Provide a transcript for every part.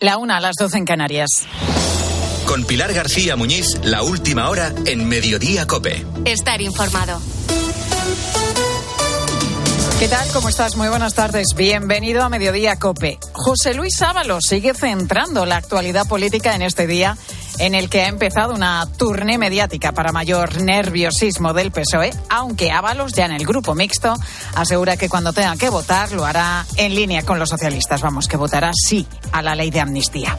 La una a las doce en Canarias. Con Pilar García Muñiz, la última hora en Mediodía Cope. Estar informado. ¿Qué tal? ¿Cómo estás? Muy buenas tardes. Bienvenido a Mediodía Cope. José Luis Ábalos sigue centrando la actualidad política en este día en el que ha empezado una turné mediática para mayor nerviosismo del PSOE, aunque Ábalos, ya en el grupo mixto, asegura que cuando tenga que votar lo hará en línea con los socialistas. Vamos, que votará sí a la ley de amnistía.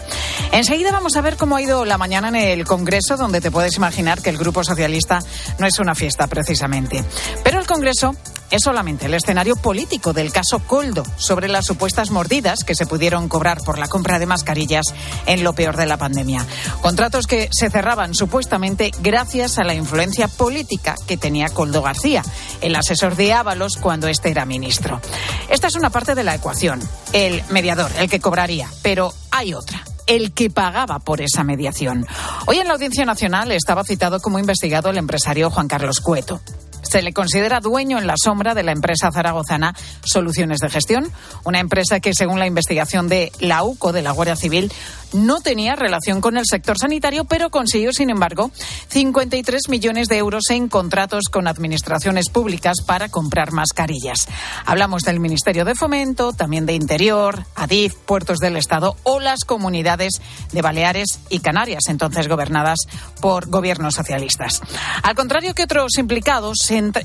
Enseguida vamos a ver cómo ha ido la mañana en el Congreso, donde te puedes imaginar que el Grupo Socialista no es una fiesta precisamente. Pero el Congreso es solamente el escenario político del caso Coldo sobre las supuestas mordidas que se pudieron cobrar por la compra de mascarillas en lo peor de la pandemia. Contratos que se cerraban supuestamente gracias a la influencia política que tenía Coldo García, el asesor de Ábalos cuando este era ministro. Esta es una parte de la ecuación, el mediador, el que cobraría, pero hay otra el que pagaba por esa mediación. Hoy en la Audiencia Nacional estaba citado como investigado el empresario Juan Carlos Cueto. Se le considera dueño en la sombra de la empresa zaragozana Soluciones de Gestión, una empresa que, según la investigación de la UCO de la Guardia Civil, no tenía relación con el sector sanitario, pero consiguió, sin embargo, 53 millones de euros en contratos con administraciones públicas para comprar mascarillas. Hablamos del Ministerio de Fomento, también de Interior, ADIF, Puertos del Estado o las comunidades de Baleares y Canarias, entonces gobernadas por gobiernos socialistas. Al contrario que otros implicados,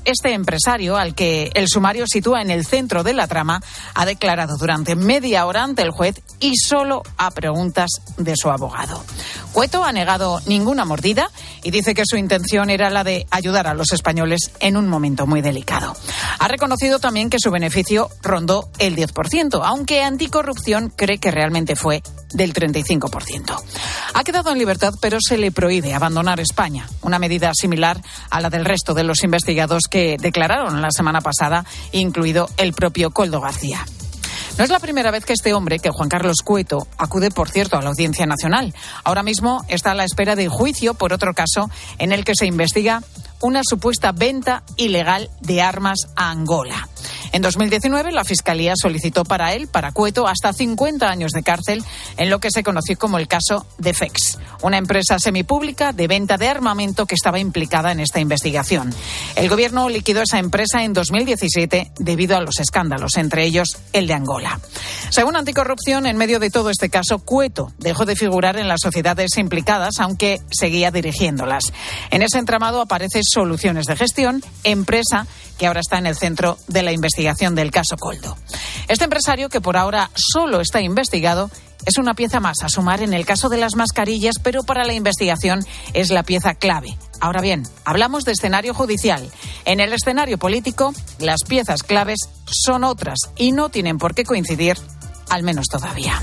este empresario, al que el sumario sitúa en el centro de la trama, ha declarado durante media hora ante el juez y solo a preguntas de su abogado. Cueto ha negado ninguna mordida y dice que su intención era la de ayudar a los españoles en un momento muy delicado. Ha reconocido también que su beneficio rondó el 10%, aunque Anticorrupción cree que realmente fue del 35%. Ha quedado en libertad, pero se le prohíbe abandonar España, una medida similar a la del resto de los investigados que declararon la semana pasada, incluido el propio Coldo García. No es la primera vez que este hombre, que Juan Carlos Cueto, acude, por cierto, a la Audiencia Nacional. Ahora mismo está a la espera de juicio por otro caso en el que se investiga una supuesta venta ilegal de armas a Angola. En 2019, la Fiscalía solicitó para él, para Cueto, hasta 50 años de cárcel en lo que se conoció como el caso de FEX, una empresa semipública de venta de armamento que estaba implicada en esta investigación. El gobierno liquidó esa empresa en 2017 debido a los escándalos, entre ellos el de Angola. Según Anticorrupción, en medio de todo este caso, Cueto dejó de figurar en las sociedades implicadas, aunque seguía dirigiéndolas. En ese entramado aparece Soluciones de Gestión, empresa que ahora está en el centro de la investigación del caso Coldo. Este empresario, que por ahora solo está investigado, es una pieza más a sumar en el caso de las mascarillas, pero para la investigación es la pieza clave. Ahora bien, hablamos de escenario judicial. En el escenario político, las piezas claves son otras y no tienen por qué coincidir, al menos todavía.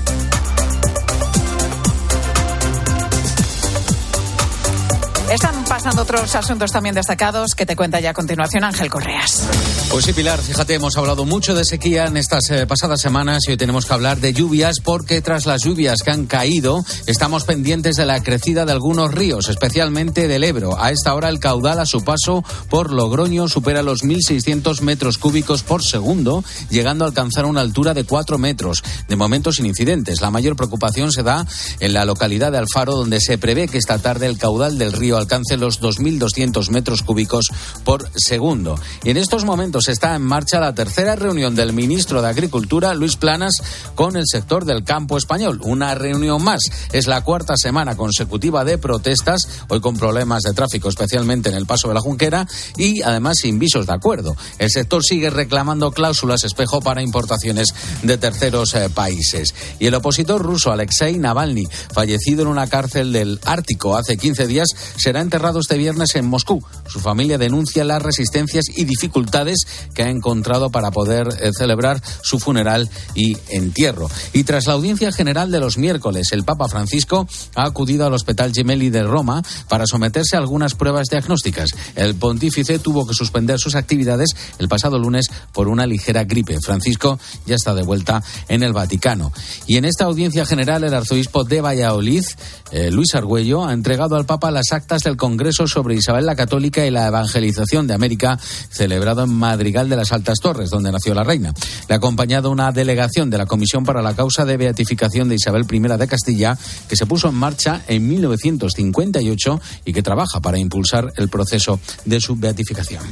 Están pasando otros asuntos también destacados que te cuenta ya a continuación Ángel Correas. Pues sí, Pilar, fíjate, hemos hablado mucho de sequía en estas eh, pasadas semanas y hoy tenemos que hablar de lluvias porque tras las lluvias que han caído estamos pendientes de la crecida de algunos ríos, especialmente del Ebro. A esta hora el caudal a su paso por Logroño supera los 1.600 metros cúbicos por segundo, llegando a alcanzar una altura de 4 metros. De momento sin incidentes. La mayor preocupación se da en la localidad de Alfaro, donde se prevé que esta tarde el caudal del río alcance los 2.200 metros cúbicos por segundo. Y en estos momentos está en marcha la tercera reunión del ministro de Agricultura, Luis Planas, con el sector del campo español. Una reunión más. Es la cuarta semana consecutiva de protestas, hoy con problemas de tráfico, especialmente en el paso de la Junquera, y además sin visos de acuerdo. El sector sigue reclamando cláusulas espejo para importaciones de terceros eh, países. Y el opositor ruso Alexei Navalny, fallecido en una cárcel del Ártico hace 15 días, se será enterrado este viernes en Moscú. Su familia denuncia las resistencias y dificultades que ha encontrado para poder eh, celebrar su funeral y entierro. Y tras la audiencia general de los miércoles, el Papa Francisco ha acudido al Hospital Gemelli de Roma para someterse a algunas pruebas diagnósticas. El pontífice tuvo que suspender sus actividades el pasado lunes por una ligera gripe. Francisco ya está de vuelta en el Vaticano. Y en esta audiencia general, el arzobispo de Valladolid, eh, Luis Argüello, ha entregado al Papa las actas del Congreso sobre Isabel la Católica y la Evangelización de América, celebrado en Madrid De las Altas Torres, donde nació la reina. Le ha acompañado una delegación de la Comisión para la Causa de Beatificación de Isabel I de Castilla, que se puso en marcha en 1958 y que trabaja para impulsar el proceso de su beatificación.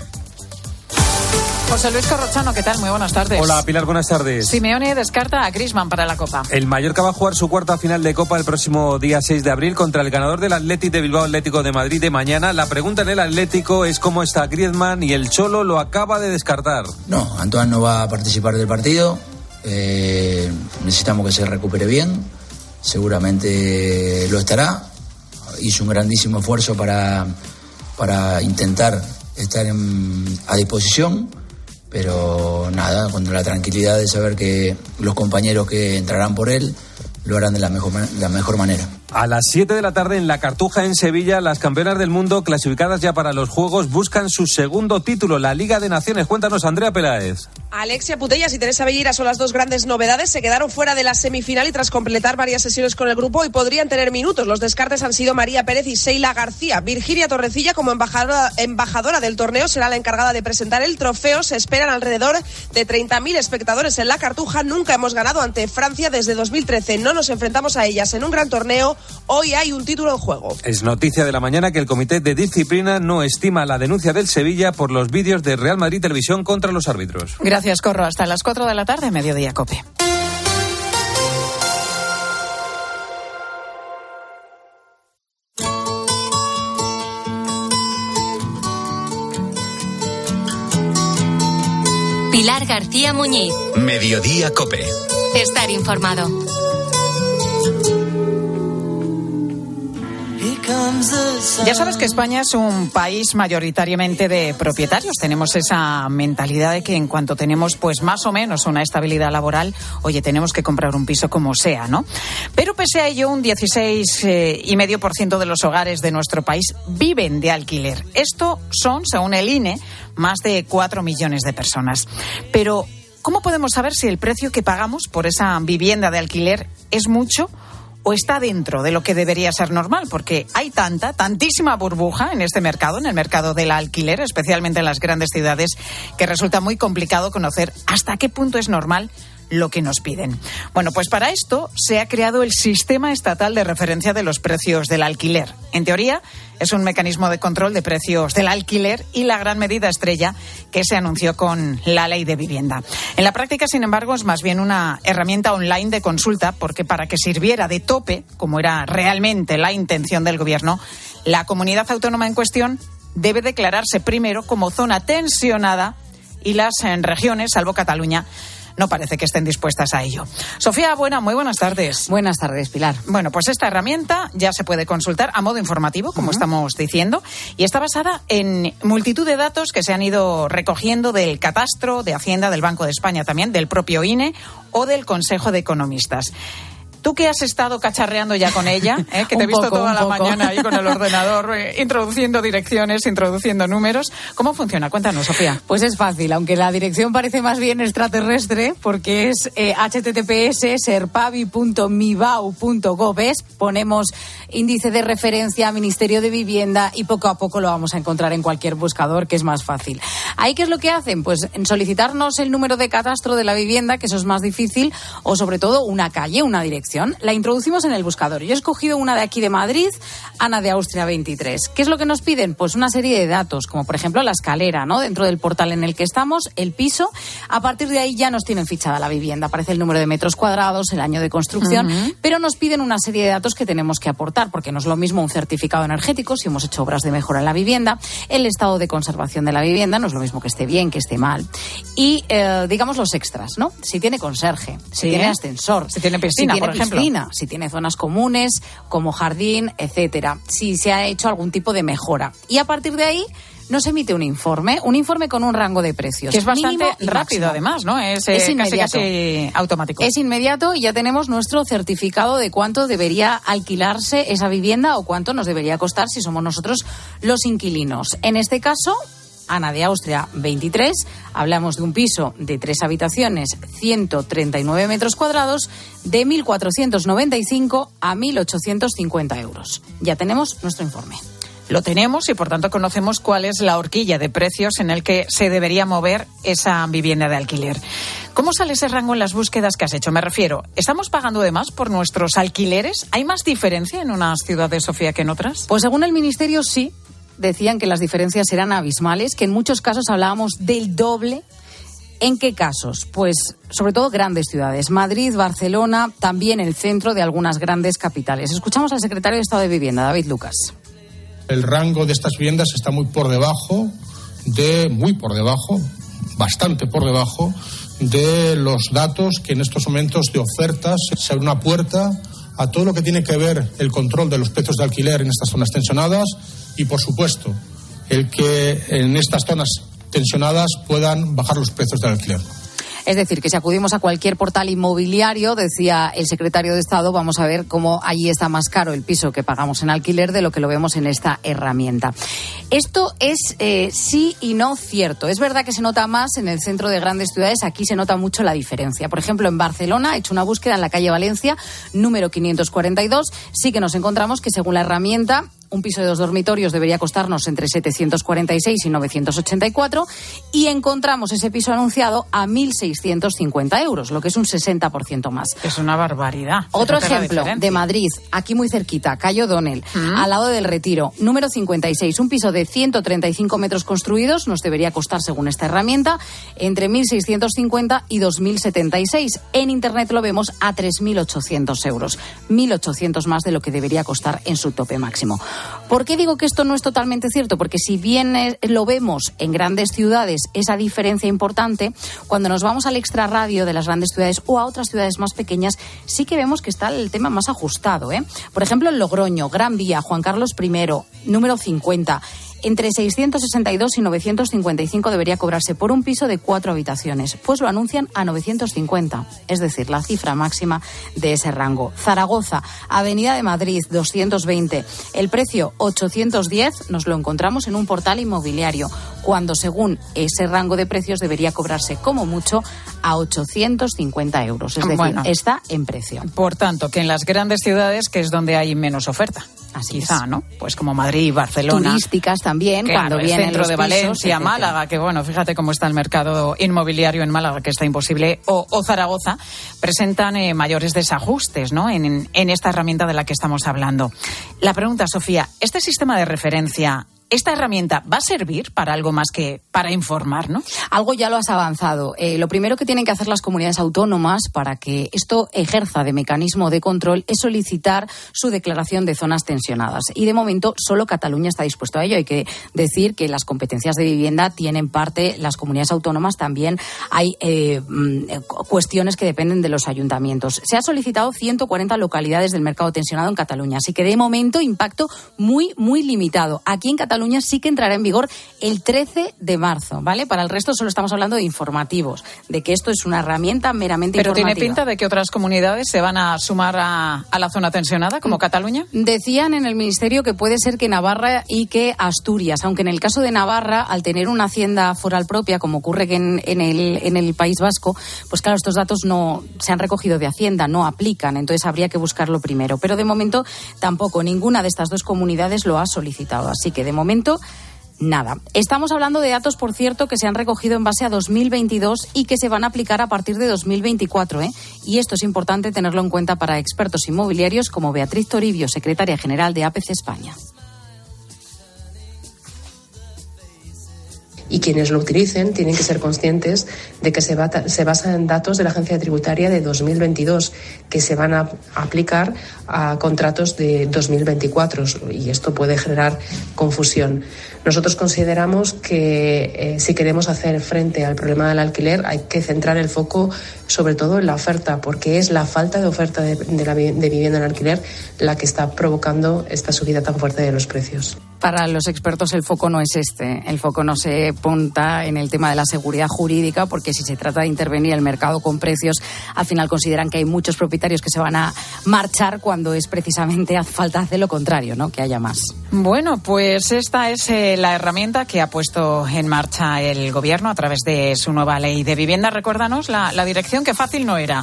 José Luis Corrochano, ¿qué tal? Muy buenas tardes. Hola, Pilar, buenas tardes. Simeone descarta a Grisman para la Copa. El Mallorca va a jugar su cuarta final de Copa el próximo día 6 de abril contra el ganador del Atlético de Bilbao Atlético de Madrid de mañana. La pregunta en el Atlético es cómo está Griezmann y el Cholo lo acaba de descartar. No, Antoine no va a participar del partido. Eh, necesitamos que se recupere bien. Seguramente lo estará. Hizo un grandísimo esfuerzo para, para intentar estar a disposición pero nada, con la tranquilidad de saber que los compañeros que entrarán por él lo harán de la mejor, la mejor manera. A las 7 de la tarde en la Cartuja en Sevilla, las campeonas del mundo clasificadas ya para los Juegos buscan su segundo título, la Liga de Naciones. Cuéntanos, Andrea Peláez. Alexia Putellas y Teresa Bellira son las dos grandes novedades. Se quedaron fuera de la semifinal y tras completar varias sesiones con el grupo y podrían tener minutos. Los descartes han sido María Pérez y Seila García. Virginia Torrecilla, como embajadora, embajadora del torneo, será la encargada de presentar el trofeo. Se esperan alrededor de 30.000 espectadores en la Cartuja. Nunca hemos ganado ante Francia desde 2013. No nos enfrentamos a ellas en un gran torneo Hoy hay un título en juego. Es noticia de la mañana que el Comité de Disciplina no estima la denuncia del Sevilla por los vídeos de Real Madrid Televisión contra los árbitros. Gracias, Corro. Hasta las 4 de la tarde, mediodía, Cope. Pilar García Muñiz. Mediodía Cope. Estar informado. Ya sabes que España es un país mayoritariamente de propietarios. Tenemos esa mentalidad de que en cuanto tenemos pues más o menos una estabilidad laboral, oye, tenemos que comprar un piso como sea, ¿no? Pero pese a ello, un 16 eh, de los hogares de nuestro país viven de alquiler. Esto son, según el INE, más de 4 millones de personas. Pero ¿cómo podemos saber si el precio que pagamos por esa vivienda de alquiler es mucho? O está dentro de lo que debería ser normal, porque hay tanta, tantísima burbuja en este mercado, en el mercado del alquiler, especialmente en las grandes ciudades, que resulta muy complicado conocer hasta qué punto es normal lo que nos piden. Bueno, pues para esto se ha creado el Sistema Estatal de Referencia de los Precios del Alquiler. En teoría, es un mecanismo de control de precios del alquiler y la gran medida estrella que se anunció con la ley de vivienda. En la práctica, sin embargo, es más bien una herramienta online de consulta porque para que sirviera de tope, como era realmente la intención del Gobierno, la comunidad autónoma en cuestión debe declararse primero como zona tensionada y las en regiones, salvo Cataluña, no parece que estén dispuestas a ello. Sofía Buena, muy buenas tardes. Buenas tardes, Pilar. Bueno, pues esta herramienta ya se puede consultar a modo informativo, como estamos diciendo, y está basada en multitud de datos que se han ido recogiendo del catastro, de Hacienda, del Banco de España también, del propio INE o del Consejo de Economistas. Tú que has estado cacharreando ya con ella, ¿eh? que te he visto toda la mañana ahí con el ordenador, eh, introduciendo direcciones, introduciendo números. ¿Cómo funciona? Cuéntanos, Sofía. Pues es fácil, aunque la dirección parece más bien extraterrestre, porque es eh, https serpavi.mibau.gov. Ponemos índice de referencia, Ministerio de Vivienda y poco a poco lo vamos a encontrar en cualquier buscador, que es más fácil. ¿Ahí qué es lo que hacen? Pues solicitarnos el número de catastro de la vivienda, que eso es más difícil, o sobre todo una calle, una dirección la introducimos en el buscador. Yo he escogido una de aquí de Madrid, Ana de Austria 23. ¿Qué es lo que nos piden? Pues una serie de datos, como por ejemplo la escalera, ¿no? Dentro del portal en el que estamos, el piso. A partir de ahí ya nos tienen fichada la vivienda. Aparece el número de metros cuadrados, el año de construcción, pero nos piden una serie de datos que tenemos que aportar, porque no es lo mismo un certificado energético si hemos hecho obras de mejora en la vivienda, el estado de conservación de la vivienda, no es lo mismo que esté bien, que esté mal. Y, eh, digamos, los extras, ¿no? Si tiene conserje, si tiene ascensor, si tiene piscina, si tiene si tiene zonas comunes como jardín, etcétera, si se ha hecho algún tipo de mejora. Y a partir de ahí nos emite un informe, un informe con un rango de precios. Que es bastante rápido, además, ¿no? Es, eh, inmediato. automático. Es inmediato y ya tenemos nuestro certificado de cuánto debería alquilarse esa vivienda o cuánto nos debería costar si somos nosotros los inquilinos. En este caso, Ana de Austria 23. Hablamos de un piso de tres habitaciones, 139 metros cuadrados, de 1.495 a 1.850 euros. Ya tenemos nuestro informe. lo tenemos y por tanto conocemos cuál es la horquilla de precios en el que se debería mover esa vivienda de alquiler. ¿Cómo sale ese rango en las búsquedas que has hecho? Me refiero, ¿estamos pagando de más por nuestros alquileres? ¿Hay más diferencia en unas ciudades, Sofía, que en otras? Pues según el Ministerio, sí. Decían que las diferencias eran abismales, que en muchos casos hablábamos del doble ¿En qué casos? Pues sobre todo grandes ciudades, Madrid, Barcelona, también el centro de algunas grandes capitales. Escuchamos al secretario de Estado de Vivienda, David Lucas. El rango de estas viviendas está muy por debajo de, muy por debajo, bastante por debajo de los datos que en estos momentos de ofertas se abre una puerta a todo lo que tiene que ver el control de los precios de alquiler en estas zonas tensionadas y, por supuesto, el que en estas zonas tensionadas puedan bajar los precios del alquiler. Es decir, que si acudimos a cualquier portal inmobiliario, decía el secretario de Estado, vamos a ver cómo allí está más caro el piso que pagamos en alquiler de lo que lo vemos en esta herramienta. Esto es eh, sí y no cierto. Es verdad que se nota más en el centro de grandes ciudades, aquí se nota mucho la diferencia. Por ejemplo, en Barcelona, he hecho una búsqueda en la calle Valencia, número 542, sí que nos encontramos que según la herramienta un piso de dos dormitorios debería costarnos entre 746 y 984 y encontramos ese piso anunciado a 1.650 euros, lo que es un 60% más. Es una barbaridad. Otro ejemplo de Madrid, aquí muy cerquita, Cayo Donel, mm. al lado del Retiro, número 56, un piso de 135 metros construidos nos debería costar, según esta herramienta, entre 1.650 y 2.076. En Internet lo vemos a 3.800 euros, 1.800 más de lo que debería costar en su tope máximo. ¿Por qué digo que esto no es totalmente cierto? Porque si bien eh, lo vemos en grandes ciudades, esa diferencia importante, cuando nos vamos al extrarradio de las grandes ciudades o a otras ciudades más pequeñas, sí que vemos que está el tema más ajustado. ¿eh? Por ejemplo, en Logroño, Gran Vía, Juan Carlos I, número 50 entre 662 y 955 debería cobrarse por un piso de cuatro habitaciones, pues lo anuncian a 950, es decir, la cifra máxima de ese rango. Zaragoza, Avenida de Madrid, 220. El precio 810 nos lo encontramos en un portal inmobiliario, cuando según ese rango de precios debería cobrarse como mucho a 850 euros. Es decir, está en precio. Por tanto, que en las grandes ciudades, que es donde hay menos oferta. Así Quizá, ¿no? Pues como Madrid y Barcelona. Turísticas también, cuando vienen centro de Valencia, Málaga, que bueno, fíjate cómo está el mercado inmobiliario en Málaga, que está imposible, o, Zaragoza, presentan eh, mayores desajustes, ¿no? En, en esta herramienta de la que estamos hablando. La pregunta, Sofía, ¿este sistema de referencia esta herramienta va a servir para algo más que para informar, ¿no? Algo ya lo has avanzado. Eh, lo primero que tienen que hacer las comunidades autónomas para que esto ejerza de mecanismo de control es solicitar su declaración de zonas tensionadas. Y de momento solo Cataluña está dispuesto a ello. Hay que decir que las competencias de vivienda tienen parte las comunidades autónomas. También hay eh, mm, cuestiones que dependen de los ayuntamientos. Se ha solicitado 140 localidades del mercado tensionado en Cataluña. Así que de momento impacto muy, muy limitado. Aquí en Cataluña Cataluña sí que entrará en vigor el 13 de marzo, ¿vale? Para el resto solo estamos hablando de informativos, de que esto es una herramienta meramente Pero tiene pinta de que otras comunidades se van a sumar a, la zona tensionada, como mm, Cataluña. Decían en el Ministerio que puede ser que Navarra y que Asturias, aunque en el caso de Navarra, al tener una hacienda foral propia, como ocurre en, en, el, en el País Vasco, pues claro, estos datos no se han recogido de Hacienda, no aplican, entonces habría que buscarlo primero. Pero de momento tampoco ninguna de estas dos comunidades lo ha solicitado, así que de momento nada. Estamos hablando de datos, por cierto, que se han recogido en base a 2022 y que se van a aplicar a partir de 2024. ¿eh? Y esto es importante tenerlo en cuenta para expertos inmobiliarios como Beatriz Toribio, secretaria general de APC España. Y quienes lo utilicen tienen que ser conscientes de que se, se basa en datos de la Agencia Tributaria de 2022 que se van a aplicar a contratos de 2024 y esto puede generar confusión. Nosotros consideramos que eh, si queremos hacer frente al problema del alquiler hay que centrar el foco sobre todo en la oferta, porque es la falta de oferta de, de vivienda en alquiler la que está provocando esta subida tan fuerte de los precios para los expertos el foco no es este. El foco no se punta en el tema de la seguridad jurídica, porque si se trata de intervenir el mercado con precios, al final consideran que hay muchos propietarios que se van a marchar cuando es precisamente falta de lo contrario, ¿no? Que haya más. Bueno, pues esta es eh, la herramienta que ha puesto en marcha el gobierno a través de su nueva ley de vivienda. Recuérdanos la, la dirección, que fácil no era.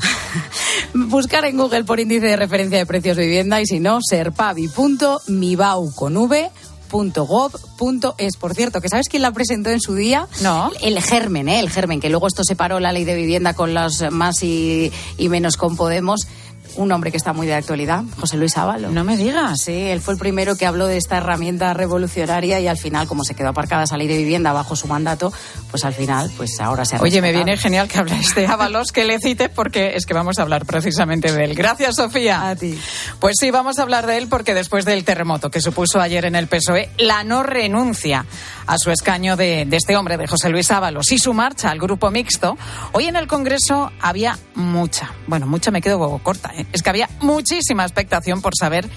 Buscar en Google por índice de referencia de precios de vivienda y si no, serpavi.mibau con v .gov.es. Por cierto, que sabes quién la presentó en su día? No. El germen, ¿eh? El germen, que luego esto separó la ley de vivienda con los más y, y menos con Podemos un hombre que está muy de actualidad, José Luis Ábalos. No me digas. Sí, él fue el primero que habló de esta herramienta revolucionaria y al final, como se quedó aparcada esa ley de vivienda bajo su mandato, pues al final, pues ahora se ha Oye, me viene genial que hables de Ábalos, que le cites porque es que vamos a hablar precisamente de él. Gracias, Sofía. A ti. Pues sí, vamos a hablar de él porque después del terremoto que supuso ayer en el PSOE, la no renuncia a su escaño de, de este hombre, de José Luis Ábalos, y su marcha al grupo mixto, hoy en el Congreso había mucha, bueno, mucha me quedo corta, ¿eh? Es que había muchísima expectación por saber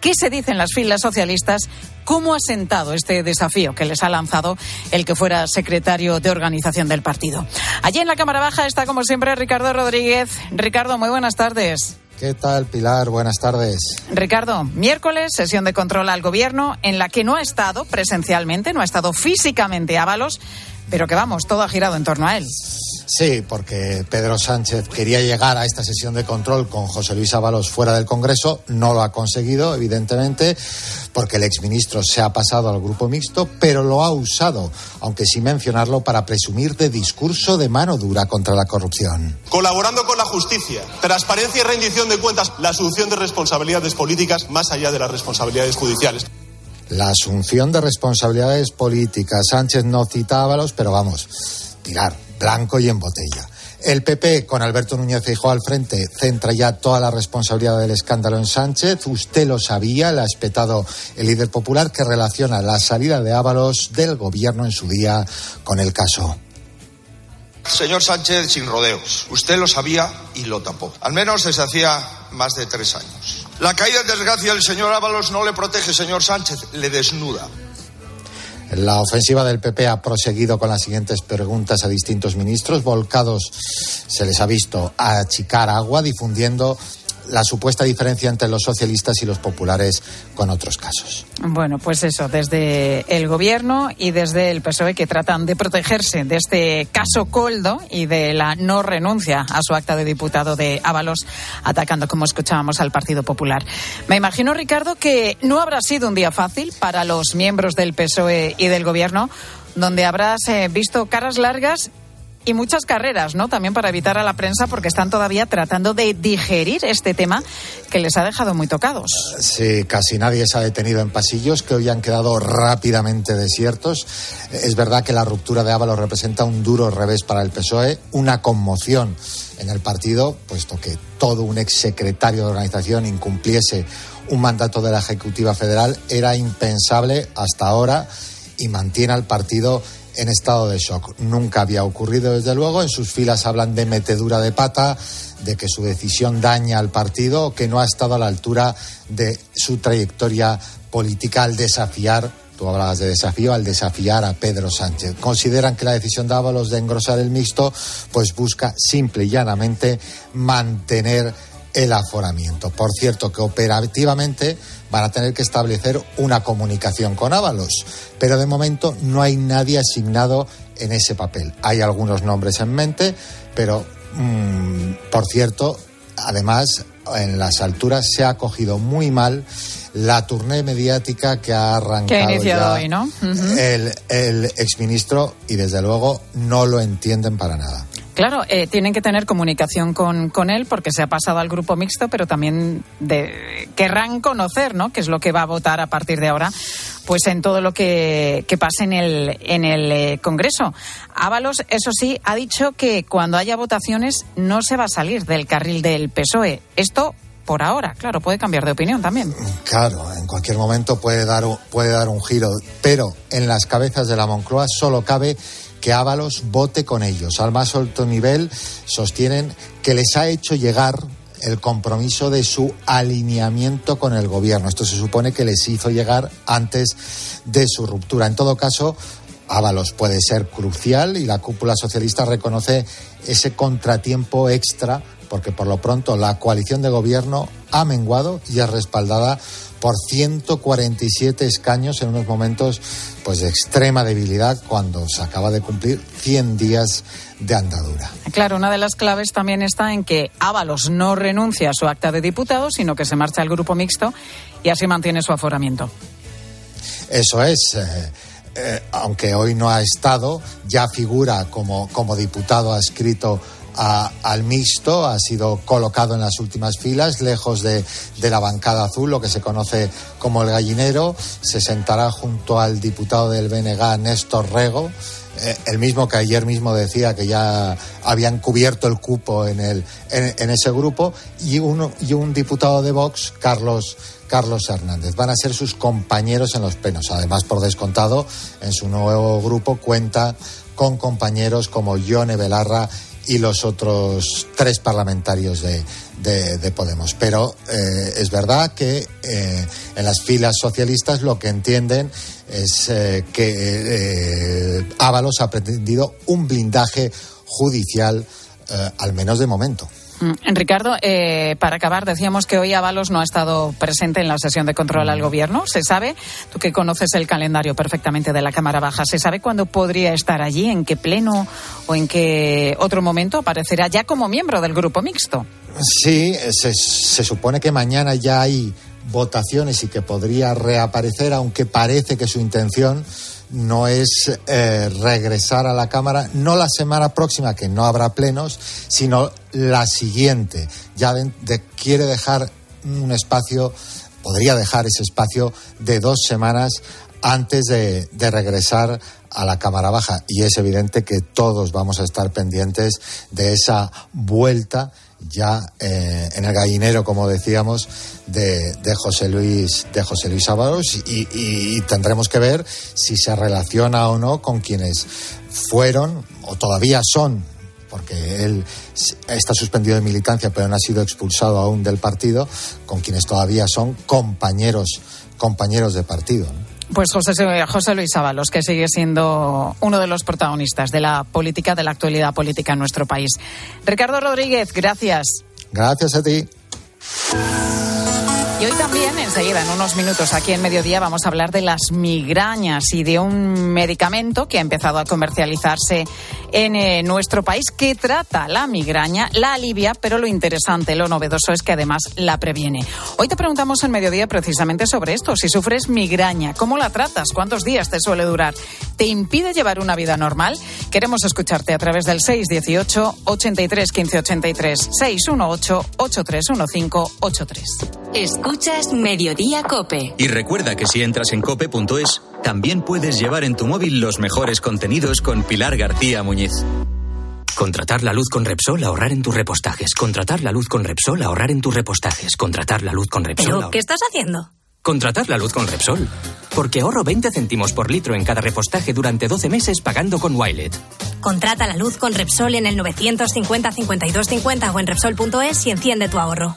qué se dice en las filas socialistas, cómo ha sentado este desafío que les ha lanzado el que fuera secretario de organización del partido. Allí en la Cámara Baja está, como siempre, Ricardo Rodríguez. Ricardo, muy buenas tardes. ¿Qué tal, Pilar? Buenas tardes. Ricardo, miércoles, sesión de control al gobierno en la que no ha estado presencialmente, no ha estado físicamente Ábalos, pero que vamos, todo ha girado en torno a él. Sí, porque Pedro Sánchez quería llegar a esta sesión de control con José Luis Ábalos fuera del Congreso, no lo ha conseguido, evidentemente, porque el exministro se ha pasado al grupo mixto, pero lo ha usado, aunque sin mencionarlo, para presumir de discurso de mano dura contra la corrupción. Colaborando con la justicia, transparencia y rendición de cuentas, la asunción de responsabilidades políticas más allá de las responsabilidades judiciales. La asunción de responsabilidades políticas. Sánchez no cita a Ábalos, pero vamos, tirar blanco y en botella. El PP, con Alberto Núñez Feijóo al frente, centra ya toda la responsabilidad del escándalo en Sánchez. Usted lo sabía, le ha espetado el líder popular que relaciona la salida de Ábalos del gobierno en su día con el caso. Señor Sánchez, sin rodeos. Usted lo sabía y lo tapó. Al menos desde hacía más de tres años. La caída en desgracia del señor Ábalos no le protege, señor Sánchez, le desnuda. La ofensiva del PP ha proseguido con las siguientes preguntas a distintos ministros. Volcados se les ha visto achicar agua, difundiendo la supuesta diferencia entre los socialistas y los populares con otros casos. Bueno, pues eso, desde el gobierno y desde el PSOE que tratan de protegerse de este caso Coldo y de la no renuncia a su acta de diputado de Ábalos, atacando, como escuchábamos, al Partido Popular. Me imagino, Ricardo, que no habrá sido un día fácil para los miembros del PSOE y del gobierno, donde habrás eh, visto caras largas y muchas carreras, ¿no? También para evitar a la prensa porque están todavía tratando de digerir este tema que les ha dejado muy tocados. Sí, casi nadie se ha detenido en pasillos que hoy han quedado rápidamente desiertos. Es verdad que la ruptura de Ábalos representa un duro revés para el PSOE, una conmoción en el partido, puesto que todo un exsecretario de organización incumpliese un mandato de la Ejecutiva Federal era impensable hasta ahora y mantiene al partido en estado de shock. Nunca había ocurrido, desde luego. En sus filas hablan de metedura de pata, de que su decisión daña al partido o que no ha estado a la altura de su trayectoria política al desafiar, tú hablabas de desafío, al desafiar a Pedro Sánchez. Consideran que la decisión de Ábalos de engrosar el mixto, pues busca simple y llanamente mantener el aforamiento. Por cierto, que operativamente van a tener que establecer una comunicación con Ábalos, pero de momento no hay nadie asignado en ese papel. Hay algunos nombres en mente, pero mmm, por cierto, además en las alturas se ha acogido muy mal la turné mediática que ha arrancado que ha iniciado ya hoy, ¿no? Uh -huh. el, el exministro y desde luego no lo entienden para nada. Claro, eh, tienen que tener comunicación con, con, él porque se ha pasado al grupo mixto, pero también de, querrán conocer, ¿no? Qué es lo que va a votar a partir de ahora, pues en todo lo que, que pase en el, en el eh, Congreso. Ábalos, eso sí, ha dicho que cuando haya votaciones no se va a salir del carril del PSOE. Esto por ahora, claro, puede cambiar de opinión también. Claro, en cualquier momento puede dar, puede dar un giro, pero en las cabezas de la Moncloa solo cabe que Ábalos vote con ellos. Al más alto nivel sostienen que les ha hecho llegar el compromiso de su alineamiento con el gobierno. Esto se supone que les hizo llegar antes de su ruptura. En todo caso, Ábalos puede ser crucial y la cúpula socialista reconoce ese contratiempo extra porque por lo pronto la coalición de gobierno ha menguado y es respaldada por 147 escaños en unos momentos pues de extrema debilidad cuando se acaba de cumplir 100 días de andadura. Claro, una de las claves también está en que Ábalos no renuncia a su acta de diputado, sino que se marcha al grupo mixto y así mantiene su aforamiento. Eso es. Eh, eh, aunque hoy no ha estado, ya figura como, como diputado adscrito al mixto, ha sido colocado en las últimas filas, lejos de, de, la bancada azul, lo que se conoce como el gallinero, se sentará junto al diputado del BNG, Néstor Rego, eh, el mismo que ayer mismo decía que ya habían cubierto el cupo en, el, en, ese grupo, y, y un diputado de Vox, Carlos Carlos Hernández. Van a ser sus compañeros en los plenos. Además, por descontado, en su nuevo grupo cuenta con compañeros como Yone Belarra y los otros tres parlamentarios de, Podemos. Pero eh, es verdad que eh, en las filas socialistas lo que entienden es eh, que Ábalos ha pretendido un blindaje judicial, al menos de momento. Mm, Ricardo, eh, para acabar, decíamos que hoy Avalos no ha estado presente en la sesión de control al gobierno. ¿Se sabe, tú que conoces el calendario perfectamente de la Cámara Baja, ¿se sabe cuándo podría estar allí? ¿En qué pleno o en qué otro momento aparecerá ya como miembro del grupo mixto? Sí, se, se supone que mañana ya hay votaciones y que podría reaparecer, aunque parece que su intención no es eh, regresar a la Cámara, no la semana próxima, que no habrá plenos, sino la siguiente. Ya quiere dejar un espacio, podría dejar ese espacio de dos semanas antes de, de regresar a la Cámara Baja. Y es evidente que todos vamos a estar pendientes de esa vuelta ya eh, en el gallinero, como decíamos, de, José Luis de José Luis Ábalos y, tendremos que ver si se relaciona o no con quienes fueron o todavía son, porque él está suspendido de militancia, pero no ha sido expulsado aún del partido, con quienes todavía son compañeros compañeros de partido. Pues José, José Luis Ábalos, que sigue siendo uno de los protagonistas de la política, de la actualidad política en nuestro país. Ricardo Rodríguez, gracias. Gracias a ti. Y hoy también, enseguida, en unos minutos, aquí en Mediodía, vamos a hablar de las migrañas y de un medicamento que ha empezado a comercializarse en eh, nuestro país que trata la migraña, la alivia, pero lo interesante, lo novedoso es que además la previene. Hoy te preguntamos en Mediodía precisamente sobre esto. Si sufres migraña, ¿cómo la tratas? ¿Cuántos días te suele durar? ¿Te impide llevar una vida normal? Queremos escucharte a través del 618 83 15 83 618 8315 83. Escuchas Mediodía Cope. Y recuerda que si entras en cope.es, también puedes llevar en tu móvil los mejores contenidos con Pilar García Muñiz. Contratar la luz con Repsol, ahorrar en tus repostajes. Contratar la luz con Repsol, ahorrar en tus repostajes. Contratar la luz con Repsol. ¿Pero qué estás haciendo? Contratar la luz con Repsol. Porque ahorro 20 céntimos por litro en cada repostaje durante 12 meses pagando con Wilet. Contrata la luz con Repsol en el 950 5250 o en Repsol.es y enciende tu ahorro.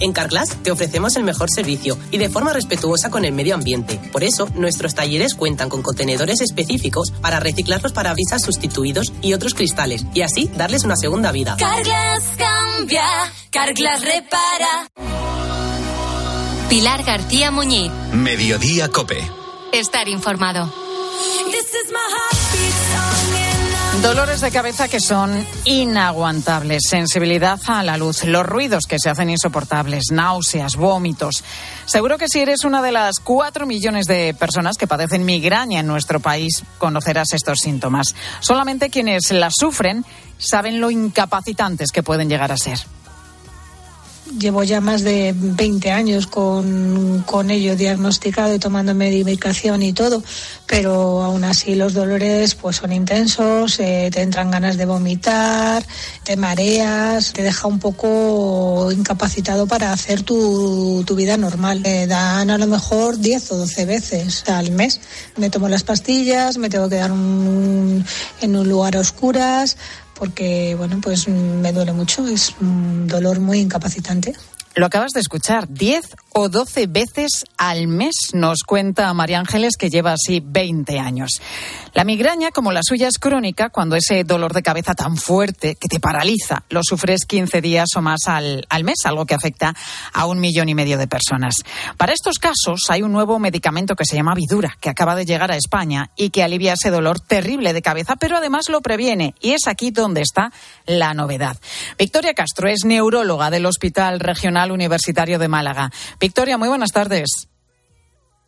En Carglass te ofrecemos el mejor servicio y de forma respetuosa con el medio ambiente. Por eso, nuestros talleres cuentan con contenedores específicos para reciclar los parabrisas sustituidos y otros cristales y así darles una segunda vida. Carglass cambia, Carglass repara. Pilar García Muñiz. Mediodía Cope. Estar informado. Dolores de cabeza que son inaguantables, sensibilidad a la luz, los ruidos que se hacen insoportables, náuseas, vómitos. Seguro que si eres una de las cuatro millones de personas que padecen migraña en nuestro país, conocerás estos síntomas. Solamente quienes la sufren saben lo incapacitantes que pueden llegar a ser llevo ya más de 20 años con, con, ello diagnosticado y tomando medicación y todo, pero aún así los dolores pues son intensos, eh, te entran ganas de vomitar, te mareas, te deja un poco incapacitado para hacer tu, tu vida normal. Me dan a lo mejor 10 o 12 veces al mes. Me tomo las pastillas, me tengo que dar en un lugar a oscuras, porque bueno, pues me duele mucho, es un dolor muy incapacitante. Lo acabas de escuchar, 10 o 12 veces al mes, nos cuenta María Ángeles, que lleva así 20 años. La migraña, como la suya, es crónica cuando ese dolor de cabeza tan fuerte que te paraliza lo sufres 15 días o más al, al mes, algo que afecta a un millón y medio de personas. Para estos casos hay un nuevo medicamento que se llama Vidura, que acaba de llegar a España y que alivia ese dolor terrible de cabeza, pero además lo previene. Y es aquí donde está la novedad. Victoria Castro es neuróloga del Hospital Regional Universitario de Málaga. Victoria, muy buenas tardes.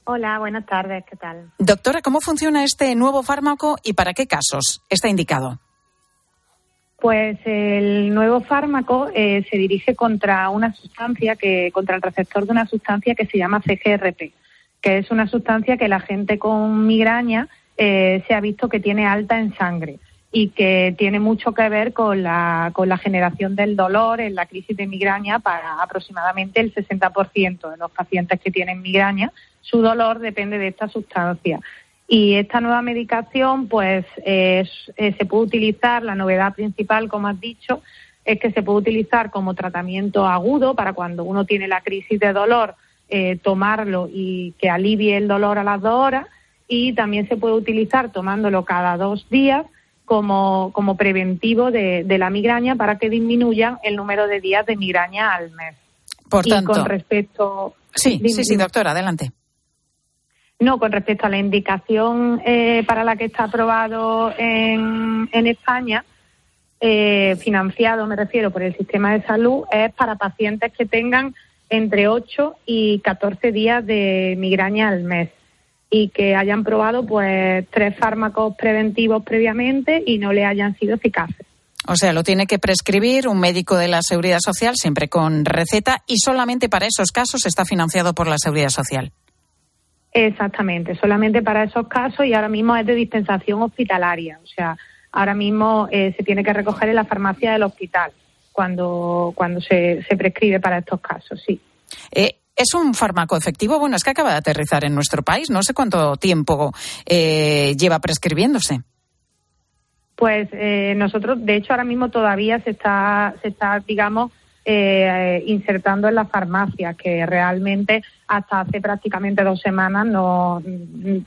Hola, buenas tardes, ¿qué tal? Doctora, ¿cómo funciona este nuevo fármaco y para qué casos está indicado? Pues el nuevo fármaco eh, se dirige contra una sustancia que, contra el receptor de una sustancia que se llama CGRP, que es una sustancia que la gente con migraña eh, se ha visto que tiene alta en sangre y que tiene mucho que ver con la, con la generación del dolor en la crisis de migraña para aproximadamente el 60% de los pacientes que tienen migraña. Su dolor depende de esta sustancia. Y esta nueva medicación, pues, eh, se puede utilizar, la novedad principal, como has dicho, es que se puede utilizar como tratamiento agudo para cuando uno tiene la crisis de dolor, eh, tomarlo y que alivie el dolor a las dos horas. Y también se puede utilizar tomándolo cada dos días como, como preventivo de, la migraña para que disminuya el número de días de migraña al mes. Por tanto. con respecto. Sí, sí, sí, doctora, adelante. No, con respecto a la indicación eh, para la que está aprobado en, en España, eh, financiado, me refiero, por el sistema de salud, es para pacientes que tengan entre 8 y 14 días de migraña al mes y que hayan probado pues tres fármacos preventivos previamente y no le hayan sido eficaces. O sea, lo tiene que prescribir un médico de la Seguridad Social siempre con receta y solamente para esos casos está financiado por la Seguridad Social. Exactamente, solamente para esos casos y ahora mismo es de dispensación hospitalaria. O sea, ahora mismo eh, se tiene que recoger en la farmacia del hospital cuando, cuando se, se prescribe para estos casos, sí. Eh, ¿Es un fármaco efectivo? Bueno, es que acaba de aterrizar en nuestro país. No sé cuánto tiempo eh, lleva prescribiéndose. Pues eh, nosotros, de hecho, ahora mismo todavía se está, se está digamos, eh, insertando en la farmacia, que realmente hasta hace prácticamente dos semanas no,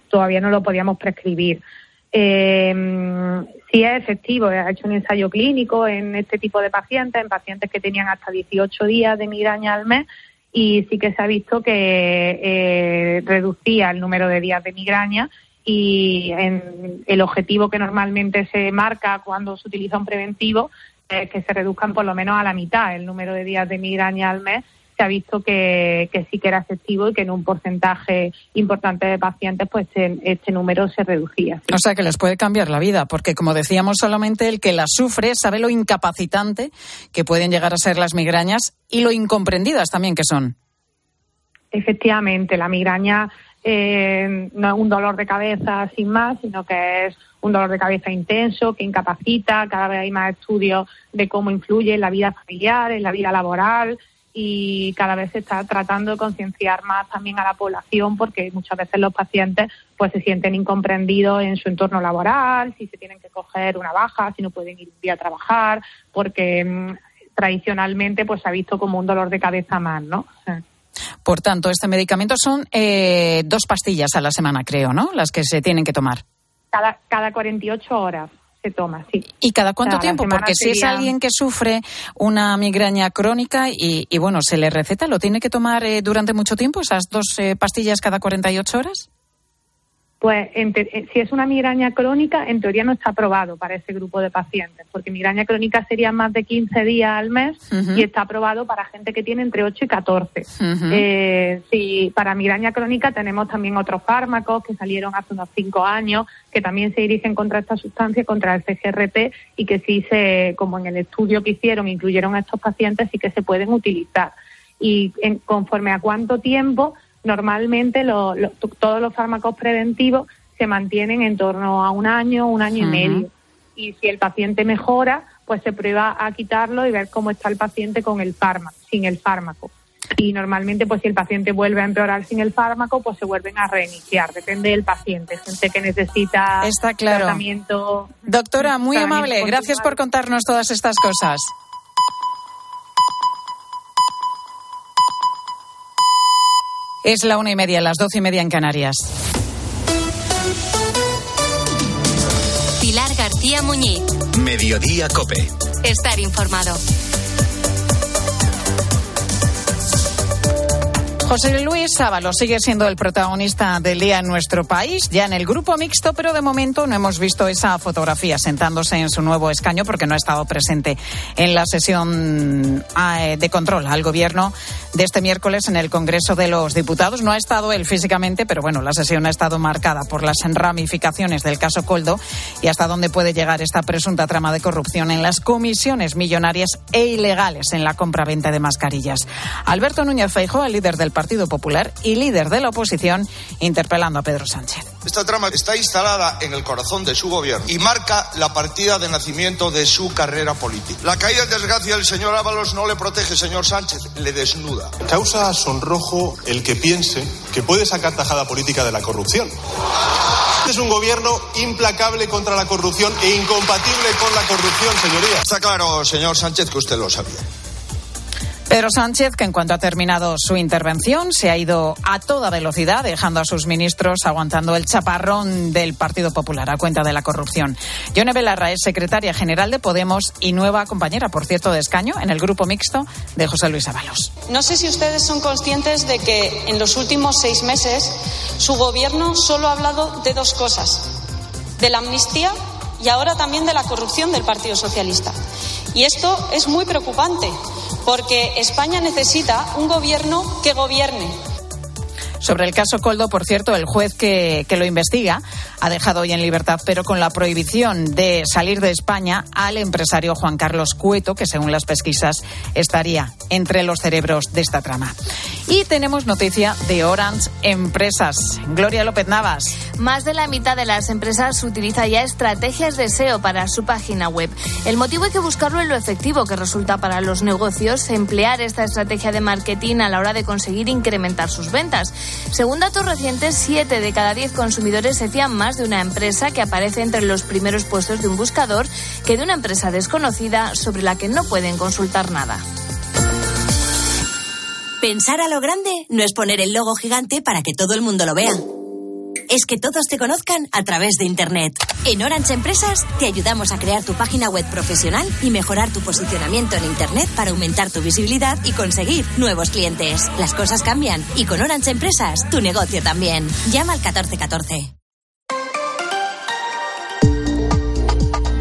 todavía no lo podíamos prescribir. Eh, sí es efectivo, ha hecho un ensayo clínico en este tipo de pacientes, en pacientes que tenían hasta 18 días de migraña al mes y sí que se ha visto que eh, reducía el número de días de migraña y en el objetivo que normalmente se marca cuando se utiliza un preventivo es que se reduzcan por lo menos a la mitad el número de días de migraña al mes se ha visto que, sí que era efectivo y que en un porcentaje importante de pacientes pues este número se reducía. O sea que les puede cambiar la vida, porque como decíamos, solamente el que la sufre sabe lo incapacitante que pueden llegar a ser las migrañas y lo incomprendidas también que son. Efectivamente, la migraña eh, no es un dolor de cabeza sin más, sino que es un dolor de cabeza intenso que incapacita. Cada vez hay más estudios de cómo influye en la vida familiar, en la vida laboral, y cada vez se está tratando de concienciar más también a la población porque muchas veces los pacientes pues se sienten incomprendidos en su entorno laboral, si se tienen que coger una baja, si no pueden ir un día a trabajar, porque mm, tradicionalmente pues se ha visto como un dolor de cabeza más, ¿no? Por tanto, este medicamento son eh, dos pastillas a la semana, creo, ¿no? Las que se tienen que tomar. Cada, cada 48 horas se toma, sí. ¿Y cada cuánto tiempo? Porque si es alguien que sufre una migraña crónica y, bueno, se le receta, ¿lo tiene que tomar eh, durante mucho tiempo, esas dos eh, pastillas cada 48 horas? Pues eh, si es una migraña crónica, en teoría no está aprobado para ese grupo de pacientes, porque migraña crónica sería más de 15 días al mes y está aprobado para gente que tiene entre 8 y 14. eh, si para migraña crónica tenemos también otros fármacos que salieron hace unos 5 años, que también se dirigen contra esta sustancia, contra el CGRP, y que sí se, como en el estudio que hicieron, incluyeron a estos pacientes, sí que se pueden utilizar. Y en, conforme a cuánto tiempo, normalmente todos los fármacos preventivos se mantienen en torno a un año, un año y medio. Y si el paciente mejora, pues se prueba a quitarlo y ver cómo está el paciente con el fármaco, sin el fármaco. Y normalmente, pues si el paciente vuelve a empeorar sin el fármaco, pues se vuelven a reiniciar. Depende del paciente. Gente que necesita Está claro. tratamiento. Doctora, muy amable. Gracias por contarnos todas estas cosas. Es la una y media, las doce y media en Canarias. Pilar García Muñiz. Mediodía Cope. Estar informado. José Luis Sábalo sigue siendo el protagonista del día en nuestro país, ya en el grupo mixto, pero de momento no hemos visto esa fotografía sentándose en su nuevo escaño porque no ha estado presente en la sesión eh, de control al gobierno de este miércoles en el Congreso de los Diputados. No ha estado él físicamente, pero bueno, la sesión ha estado marcada por las ramificaciones del caso Coldo y hasta dónde puede llegar esta presunta trama de corrupción en las comisiones millonarias e ilegales en la compra-venta de mascarillas. Alberto Núñez Feijóo, el líder del Partido Popular y líder de la oposición, interpelando a Pedro Sánchez. Esta trama está instalada en el corazón de su gobierno y marca la partida de nacimiento de su carrera política. La caída en desgracia del señor Ábalos no le protege, señor Sánchez, le desnuda. Causa sonrojo el que piense que puede sacar tajada política de la corrupción. Es un gobierno implacable contra la corrupción e incompatible con la corrupción, señoría. Está claro, señor Sánchez, que usted lo sabía. Pedro Sánchez, que en cuanto ha terminado su intervención, se ha ido a toda velocidad, dejando a sus ministros aguantando el chaparrón del Partido Popular a cuenta de la corrupción. Yone Belarra es secretaria general de Podemos y nueva compañera, por cierto, de escaño en el grupo mixto de José Luis Ábalos. No sé si ustedes son conscientes de que en los últimos seis meses su gobierno solo ha hablado de dos cosas, de la amnistía y ahora también de la corrupción del Partido Socialista. Y esto es muy preocupante porque España necesita un gobierno que gobierne. Sobre el caso Coldo, por cierto, el juez que, que, lo investiga ha dejado hoy en libertad, pero con la prohibición de salir de España al empresario Juan Carlos Cueto, que según las pesquisas estaría entre los cerebros de esta trama. Y tenemos noticia de Orange Empresas. Gloria López Navas. Más de la mitad de las empresas utiliza ya estrategias de SEO para su página web. El motivo hay que buscarlo en lo efectivo que resulta para los negocios emplear esta estrategia de marketing a la hora de conseguir incrementar sus ventas. Según datos recientes, 7 de cada 10 consumidores se fían más de una empresa que aparece entre los primeros puestos de un buscador que de una empresa desconocida sobre la que no pueden consultar nada. Pensar a lo grande no es poner el logo gigante para que todo el mundo lo vea. Es que todos te conozcan a través de Internet. En Orange Empresas te ayudamos a crear tu página web profesional y mejorar tu posicionamiento en Internet para aumentar tu visibilidad y conseguir nuevos clientes. Las cosas cambian y con Orange Empresas tu negocio también. Llama al 1414.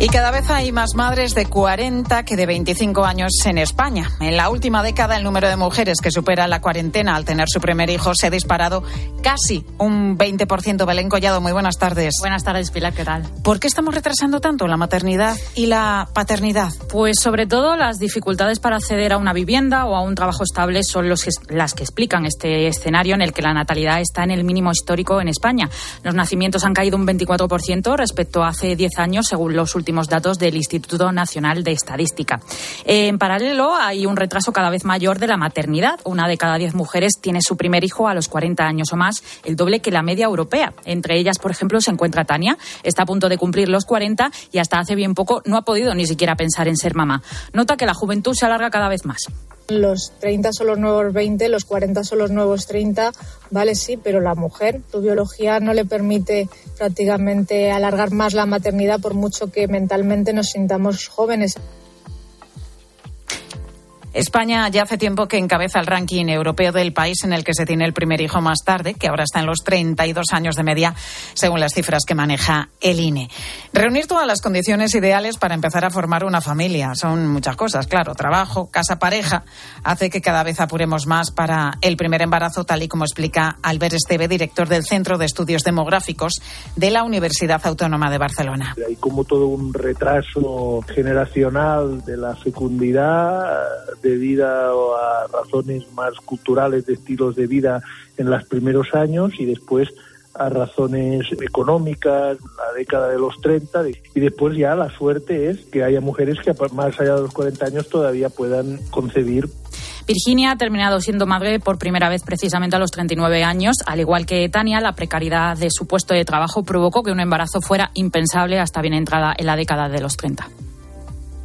Y cada vez hay más madres de 40 que de 25 años en España. En la última década, el número de mujeres que supera la cuarentena al tener su primer hijo se ha disparado casi un 20%. Belén Collado, muy buenas tardes. Buenas tardes, Pilar, ¿qué tal? ¿Por qué estamos retrasando tanto la maternidad y la paternidad? Pues sobre todo las dificultades para acceder a una vivienda o a un trabajo estable son los que, las que explican este escenario en el que la natalidad está en el mínimo histórico en España. Los nacimientos han caído un 24% respecto a hace 10 años, según los últimos datos del Instituto Nacional de Estadística. En paralelo, hay un retraso cada vez mayor de la maternidad. Una de cada diez mujeres tiene su primer hijo a los 40 años o más, el doble que la media europea. Entre ellas, por ejemplo, se encuentra Tania. Está a punto de cumplir los 40 y hasta hace bien poco no ha podido ni siquiera pensar en ser mamá. Nota que la juventud se alarga cada vez más. Los 30 son los nuevos 20, los 40 son los nuevos 30, vale, sí, pero la mujer, tu biología no le permite prácticamente alargar más la maternidad por mucho que mentalmente nos sintamos jóvenes. España ya hace tiempo que encabeza el ranking europeo del país en el que se tiene el primer hijo más tarde, que ahora está en los 32 años de media, según las cifras que maneja el INE. Reunir todas las condiciones ideales para empezar a formar una familia. Son muchas cosas, claro. Trabajo, casa, pareja, hace que cada vez apuremos más para el primer embarazo, tal y como explica Albert Esteve, director del Centro de Estudios Demográficos de la Universidad Autónoma de Barcelona. Hay como todo un retraso generacional de la fecundidad debido a razones más culturales de estilos de vida en los primeros años y después a razones económicas, la década de los 30, y después ya la suerte es que haya mujeres que más allá de los 40 años todavía puedan concebir. Virginia ha terminado siendo madre por primera vez precisamente a los 39 años. Al igual que Tania, la precariedad de su puesto de trabajo provocó que un embarazo fuera impensable hasta bien entrada en la década de los 30.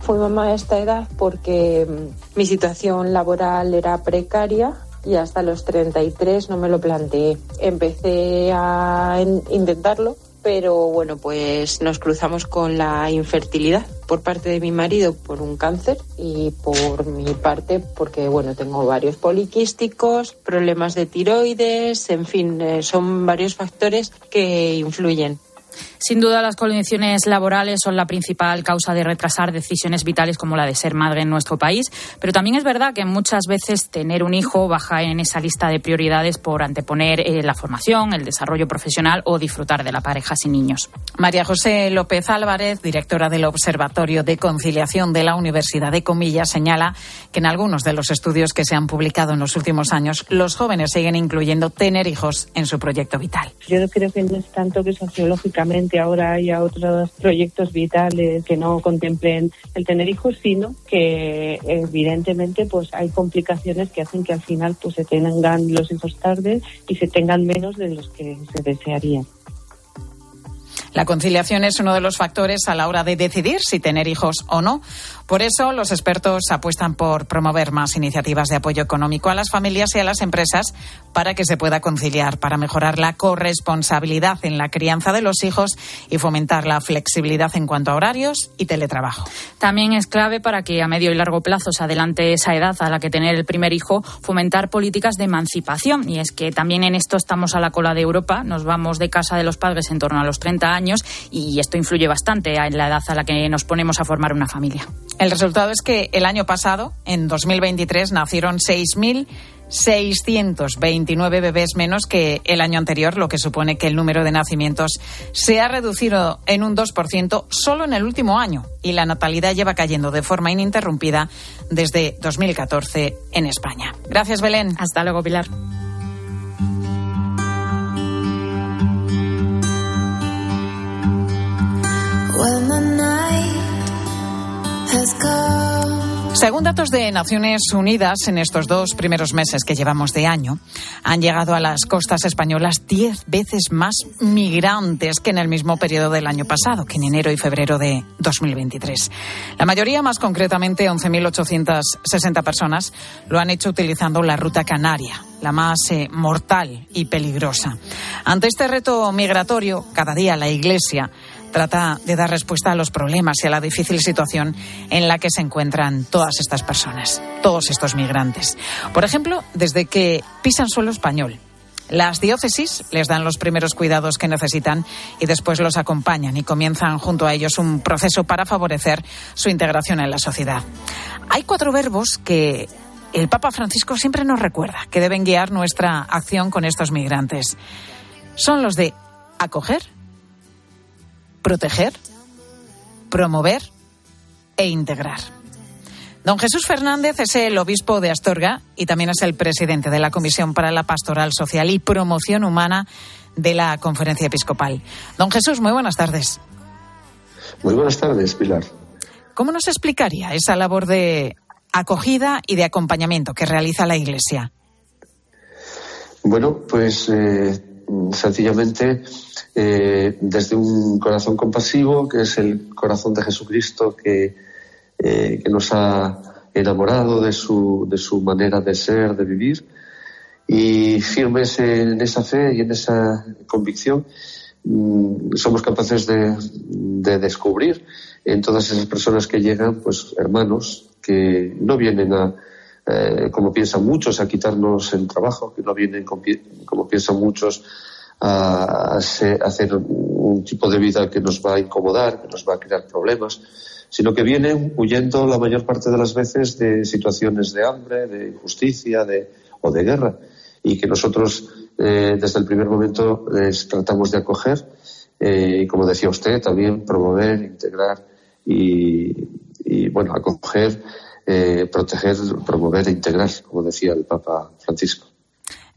Fui mamá a esta edad porque mm, mi situación laboral era precaria y hasta los 33 no me lo planteé. Empecé a intentarlo, pero bueno, pues nos cruzamos con la infertilidad por parte de mi marido por un cáncer y por mi parte porque bueno, tengo varios poliquísticos, problemas de tiroides, en fin, eh, son varios factores que influyen. Sin duda, las condiciones laborales son la principal causa de retrasar decisiones vitales como la de ser madre en nuestro país, pero también es verdad que muchas veces tener un hijo baja en esa lista de prioridades por anteponer eh, la formación, el desarrollo profesional o disfrutar de la pareja sin niños. María José López Álvarez, directora del Observatorio de Conciliación de la Universidad de Comillas, señala que en algunos de los estudios que se han publicado en los últimos años, los jóvenes siguen incluyendo tener hijos en su proyecto vital. Yo creo que no es tanto que sociológicamente ahora haya otros proyectos vitales que no contemplen el tener hijos, sino que evidentemente pues hay complicaciones que hacen que al final pues se tengan los hijos tarde y se tengan menos de los que se desearían. La conciliación es uno de los factores a la hora de decidir si tener hijos o no. Por eso, los expertos apuestan por promover más iniciativas de apoyo económico a las familias y a las empresas para que se pueda conciliar, para mejorar la corresponsabilidad en la crianza de los hijos y fomentar la flexibilidad en cuanto a horarios y teletrabajo. También es clave para que a medio y largo plazo se adelante esa edad a la que tener el primer hijo, fomentar políticas de emancipación. Y es que también en esto estamos a la cola de Europa. Nos vamos de casa de los padres en torno a los 30 años y esto influye bastante en la edad a la que nos ponemos a formar una familia. El resultado es que el año pasado, en 2023, nacieron 6.629 bebés menos que el año anterior, lo que supone que el número de nacimientos se ha reducido en un 2% solo en el último año y la natalidad lleva cayendo de forma ininterrumpida desde 2014 en España. Gracias, Belén. Hasta luego, Pilar. Según datos de Naciones Unidas, en estos dos primeros meses que llevamos de año, han llegado a las costas españolas diez veces más migrantes que en el mismo periodo del año pasado, que en enero y febrero de 2023. La mayoría, más concretamente 11.860 personas, lo han hecho utilizando la ruta canaria, la más eh, mortal y peligrosa. Ante este reto migratorio, cada día la Iglesia trata de dar respuesta a los problemas y a la difícil situación en la que se encuentran todas estas personas, todos estos migrantes. Por ejemplo, desde que pisan suelo español. Las diócesis les dan los primeros cuidados que necesitan y después los acompañan y comienzan junto a ellos un proceso para favorecer su integración en la sociedad. Hay cuatro verbos que el Papa Francisco siempre nos recuerda que deben guiar nuestra acción con estos migrantes. Son los de acoger, proteger, promover e integrar. Don Jesús Fernández es el obispo de Astorga y también es el presidente de la Comisión para la Pastoral Social y Promoción Humana de la Conferencia Episcopal. Don Jesús, muy buenas tardes. Muy buenas tardes, Pilar. ¿Cómo nos explicaría esa labor de acogida y de acompañamiento que realiza la Iglesia? Bueno, pues eh, sencillamente eh, desde un corazón compasivo, que es el corazón de Jesucristo que, eh, que nos ha enamorado de su, de su manera de ser, de vivir, y firmes en esa fe y en esa convicción, mm, somos capaces de, de, descubrir en todas esas personas que llegan, pues hermanos que no vienen a, eh, como piensan muchos, a quitarnos el trabajo, que no vienen como piensan muchos a, hacer un tipo de vida que nos va a incomodar, que nos va a crear problemas, sino que vienen huyendo la mayor parte de las veces de situaciones de hambre, de injusticia de, o de guerra, y que nosotros eh, desde el primer momento les tratamos de acoger eh, y, como decía usted, también promover, integrar y, bueno, acoger, eh, proteger, promover e integrar, como decía el Papa Francisco.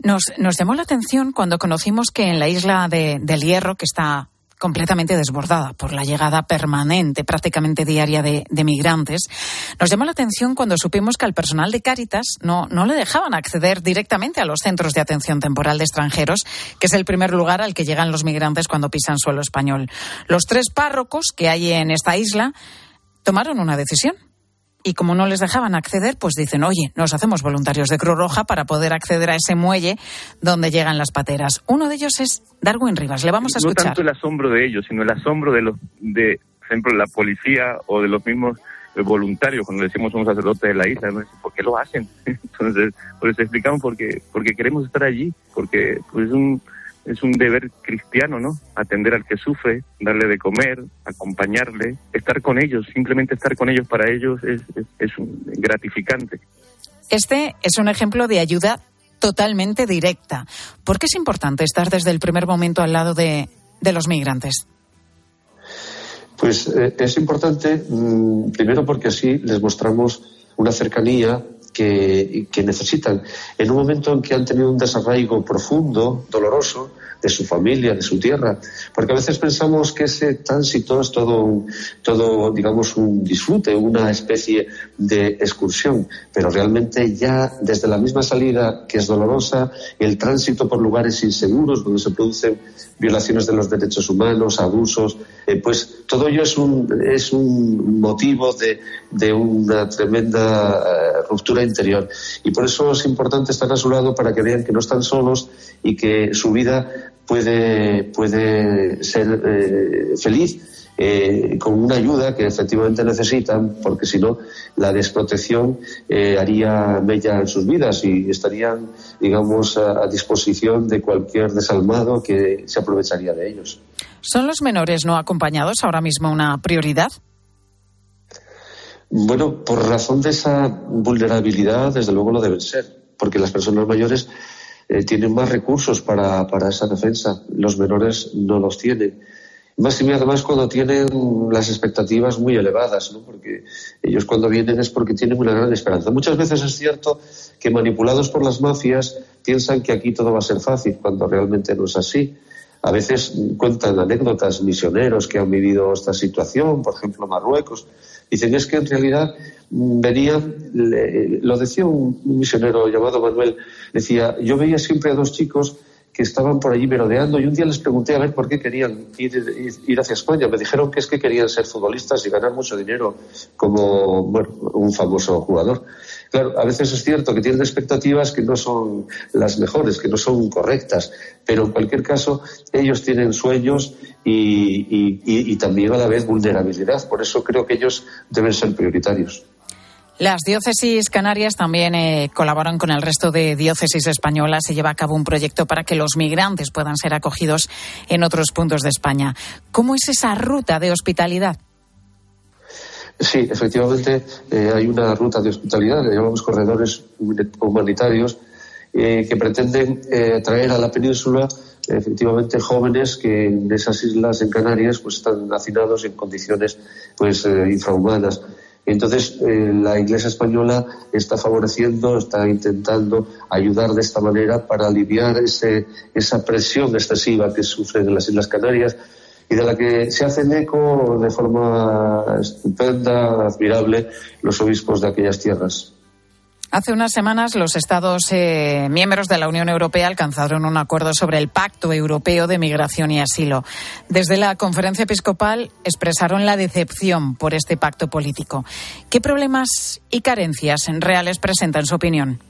Nos, nos llamó la atención cuando conocimos que en la isla de, del Hierro, que está completamente desbordada por la llegada permanente, prácticamente diaria de, de, migrantes. Nos llamó la atención cuando supimos que al personal de Cáritas no, no le dejaban acceder directamente a los centros de atención temporal de extranjeros, que es el primer lugar al que llegan los migrantes cuando pisan suelo español. Los tres párrocos que hay en esta isla tomaron una decisión y como no les dejaban acceder, pues dicen, oye, nos hacemos voluntarios de Cruz Roja para poder acceder a ese muelle donde llegan las pateras. Uno de ellos es Darwin Rivas. Le vamos a escuchar. No tanto el asombro de ellos, sino el asombro de los, de, por ejemplo, la policía o de los mismos eh, voluntarios, cuando decimos un sacerdote de la isla, ¿no? ¿por qué lo hacen? Entonces, pues explicamos porque, porque queremos estar allí, porque pues, es un es un deber cristiano, ¿no? Atender al que sufre, darle de comer, acompañarle, estar con ellos, simplemente estar con ellos para ellos es, es, gratificante. Este es un ejemplo de ayuda totalmente directa. ¿Por qué es importante estar desde el primer momento al lado de, de los migrantes? Pues eh, es importante, mm, primero porque así les mostramos una cercanía que, necesitan. En un momento en que han tenido un desarraigo profundo, doloroso, de su familia, de su tierra, porque a veces pensamos que ese tránsito es todo, todo, digamos, un disfrute, una especie de excursión, pero realmente ya desde la misma salida, que es dolorosa, el tránsito por lugares inseguros, donde se producen violaciones de los derechos humanos, abusos, eh, pues todo ello es un, es un motivo de, de una tremenda eh, ruptura interior. Y por eso es importante estar a su lado para que vean que no están solos y que su vida puede, puede ser eh, feliz. con una ayuda que efectivamente necesitan, porque si no, la desprotección haría mella en sus vidas y estarían, digamos, a, a disposición de cualquier desalmado que se aprovecharía de ellos. ¿Son los menores no acompañados ahora mismo una prioridad? Bueno, por razón de esa vulnerabilidad, desde luego lo deben ser, porque las personas mayores eh, tienen más recursos para, para, esa defensa, los menores no los tienen. Más y además cuando tienen las expectativas muy elevadas, ¿no? porque ellos cuando vienen es porque tienen una gran esperanza. Muchas veces es cierto que manipulados por las mafias piensan que aquí todo va a ser fácil, cuando realmente no es así. A veces cuentan anécdotas misioneros que han vivido esta situación, por ejemplo, Marruecos. Dicen, es que en realidad venían, lo decía un, misionero llamado Manuel, decía, yo veía siempre a dos chicos que estaban por allí merodeando y un día les pregunté a ver por qué querían ir, ir, hacia España. Me dijeron que es que querían ser futbolistas y ganar mucho dinero como un famoso jugador. Claro, a veces es cierto que tienen expectativas que no son las mejores, que no son correctas, pero en cualquier caso ellos tienen sueños y, también a la vez vulnerabilidad. Por eso creo que ellos deben ser prioritarios. Las diócesis canarias también eh, colaboran con el resto de diócesis españolas. Se lleva a cabo un proyecto para que los migrantes puedan ser acogidos en otros puntos de España. ¿Cómo es esa ruta de hospitalidad? Sí, efectivamente eh, hay una ruta de hospitalidad, le llamamos corredores humanitarios, eh, que pretenden eh, traer a la península efectivamente jóvenes que en esas islas en Canarias pues están hacinados en condiciones pues infrahumanas. Entonces, la Iglesia española está favoreciendo, está intentando ayudar de esta manera para aliviar ese, esa presión excesiva que sufren en las Islas Canarias y de la que se hacen eco de forma estupenda, admirable, los obispos de aquellas tierras. Hace unas semanas los Estados eh, miembros de la Unión Europea alcanzaron un acuerdo sobre el Pacto Europeo de Migración y Asilo. Desde la conferencia episcopal expresaron la decepción por este pacto político. ¿Qué problemas y carencias reales presenta en su opinión?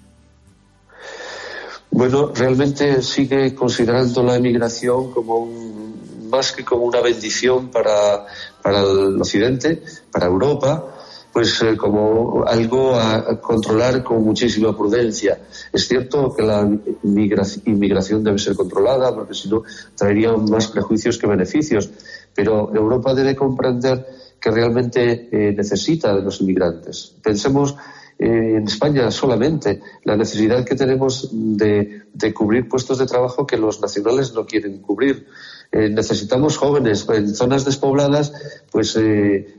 Bueno, realmente sigue considerando la emigración como un, más que como una bendición para, para el Occidente, para Europa, pues eh, como algo a controlar con muchísima prudencia. Es cierto que la inmigración debe ser controlada porque si no traería más prejuicios que beneficios, pero Europa debe comprender que realmente eh, necesita de los inmigrantes. Pensemos eh, en España solamente la necesidad que tenemos de, cubrir puestos de trabajo que los nacionales no quieren cubrir. Necesitamos jóvenes en zonas despobladas, pues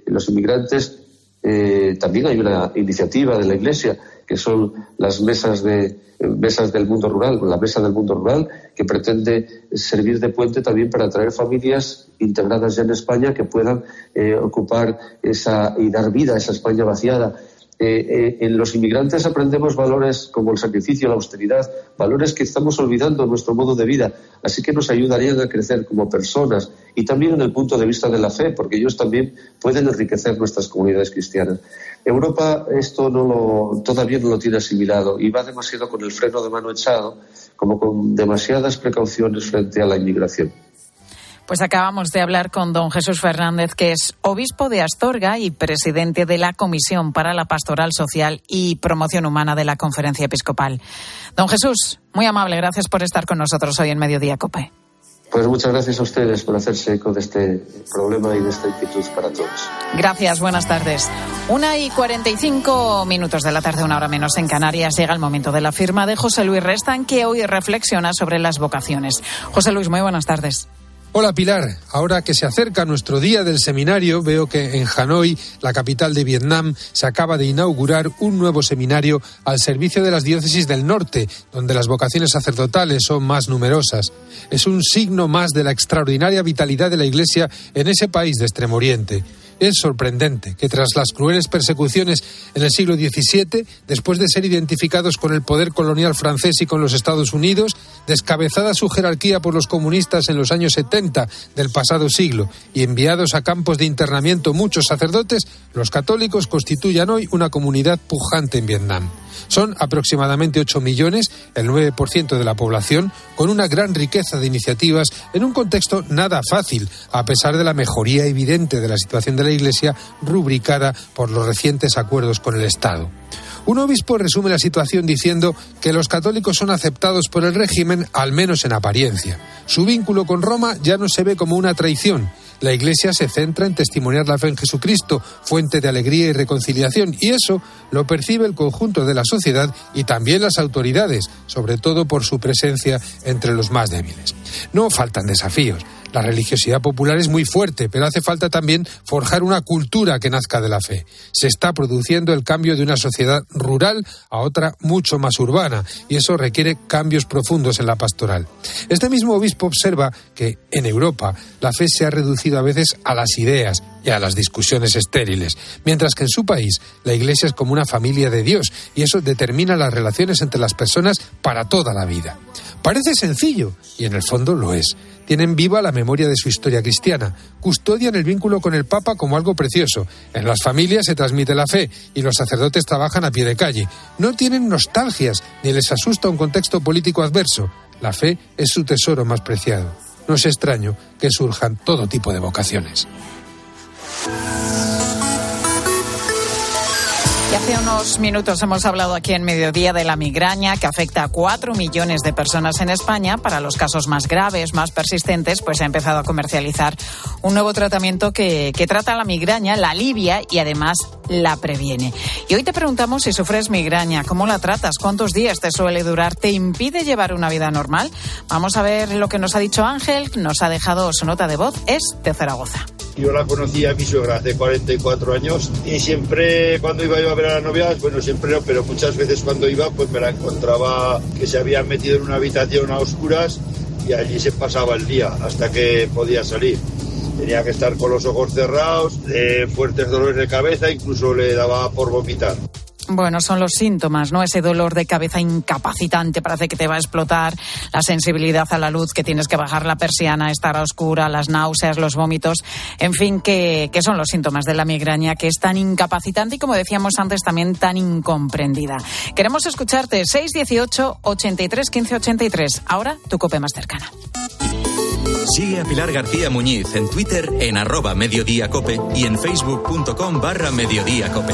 los inmigrantes eh, también hay una iniciativa de la Iglesia que son las mesas de mesas del mundo rural, la mesa del mundo rural, que pretende servir de puente también para atraer familias integradas ya en España que puedan eh, ocupar esa y dar vida a esa España vaciada. Eh, eh, en los inmigrantes aprendemos valores como el sacrificio, la austeridad, valores que estamos olvidando en nuestro modo de vida, así que nos ayudarían a crecer como personas y también en el punto de vista de la fe, porque ellos también pueden enriquecer nuestras comunidades cristianas. Europa esto no lo, todavía no lo tiene asimilado y va demasiado con el freno de mano echado, como con demasiadas precauciones frente a la inmigración. Pues acabamos de hablar con don Jesús Fernández, que es obispo de Astorga y presidente de la Comisión para la Pastoral Social y Promoción Humana de la Conferencia Episcopal. Don Jesús, muy amable, gracias por estar con nosotros hoy en Mediodía Cope. Pues muchas gracias a ustedes por hacerse eco de este problema y de esta inquietud para todos. Gracias, buenas tardes. Una y cuarenta y cinco minutos de la tarde, una hora menos en Canarias, llega el momento de la firma de José Luis Restan, que hoy reflexiona sobre las vocaciones. José Luis, muy buenas tardes. Hola Pilar, ahora que se acerca nuestro día del seminario, veo que en Hanoi, la capital de Vietnam, se acaba de inaugurar un nuevo seminario al servicio de las diócesis del norte, donde las vocaciones sacerdotales son más numerosas. Es un signo más de la extraordinaria vitalidad de la Iglesia en ese país de Extremo Oriente. Es sorprendente que tras las crueles persecuciones en el siglo XVII, después de ser identificados con el poder colonial francés y con los Estados Unidos, descabezada su jerarquía por los comunistas en los años 70 del pasado siglo y enviados a campos de internamiento muchos sacerdotes, los católicos constituyan hoy una comunidad pujante en Vietnam. Son aproximadamente 8 millones, el 9% de la población, con una gran riqueza de iniciativas en un contexto nada fácil, a pesar de la mejoría evidente de la situación de la Iglesia rubricada por los recientes acuerdos con el Estado. Un obispo resume la situación diciendo que los católicos son aceptados por el régimen, al menos en apariencia. Su vínculo con Roma ya no se ve como una traición la Iglesia se centra en testimoniar la fe en Jesucristo, fuente de alegría y reconciliación, y eso lo percibe el conjunto de la sociedad y también las autoridades, sobre todo por su presencia entre los más débiles. No faltan desafíos. La religiosidad popular es muy fuerte, pero hace falta también forjar una cultura que nazca de la fe. Se está produciendo el cambio de una sociedad rural a otra mucho más urbana, y eso requiere cambios profundos en la pastoral. Este mismo obispo observa que en Europa la fe se ha reducido a veces a las ideas y a las discusiones estériles, mientras que en su país la Iglesia es como una familia de Dios, y eso determina las relaciones entre las personas para toda la vida. Parece sencillo, y en el fondo lo es tienen viva la memoria de su historia cristiana, custodian el vínculo con el Papa como algo precioso. En las familias se transmite la fe y los sacerdotes trabajan a pie de calle. No tienen nostalgias ni les asusta un contexto político adverso. La fe es su tesoro más preciado. No es extraño que surjan todo tipo de vocaciones. Y hace unos minutos hemos hablado aquí en Mediodía de la migraña que afecta a cuatro millones de personas en España. Para los casos más graves, más persistentes, pues se ha empezado a comercializar un nuevo tratamiento que, que trata la migraña, la alivia y además la previene. Y hoy te preguntamos si sufres migraña, cómo la tratas, cuántos días te suele durar, te impide llevar una vida normal. Vamos a ver lo que nos ha dicho Ángel, nos ha dejado su nota de voz, es de Zaragoza. Yo la conocí a mi suegra hace 44 años y siempre cuando iba a a la novia, bueno, siempre no, pero muchas veces cuando iba, pues me la encontraba que se había metido en una habitación a oscuras y allí se pasaba el día hasta que podía salir. Tenía que estar con los ojos cerrados, fuertes dolores de cabeza, incluso le daba por vomitar. Bueno, son los síntomas, ¿no? Ese dolor de cabeza incapacitante, parece que te va a explotar, la sensibilidad a la luz, que tienes que bajar la persiana, estar a oscura, las náuseas, los vómitos, en fin, que, que son los síntomas de la migraña, que es tan incapacitante y, como decíamos antes, también tan incomprendida. Queremos escucharte, 618 83 15 83. Ahora, tu cope más cercana. Sigue a Pilar García Muñiz en Twitter en arroba mediodíacope y en facebook.com barra mediodíacope.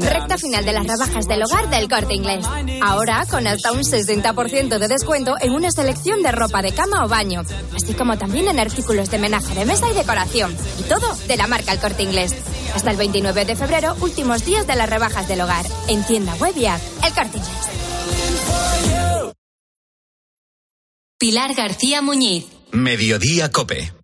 Recta final de las rebajas del hogar del corte inglés. Ahora con hasta un 60% de descuento en una selección de ropa de cama o baño, así como también en artículos de menaje de mesa y decoración. Y todo de la marca El corte inglés. Hasta el 29 de febrero, últimos días de las rebajas del hogar. En tienda web y app. El corte inglés. Pilar García Muñiz. Mediodía Cope.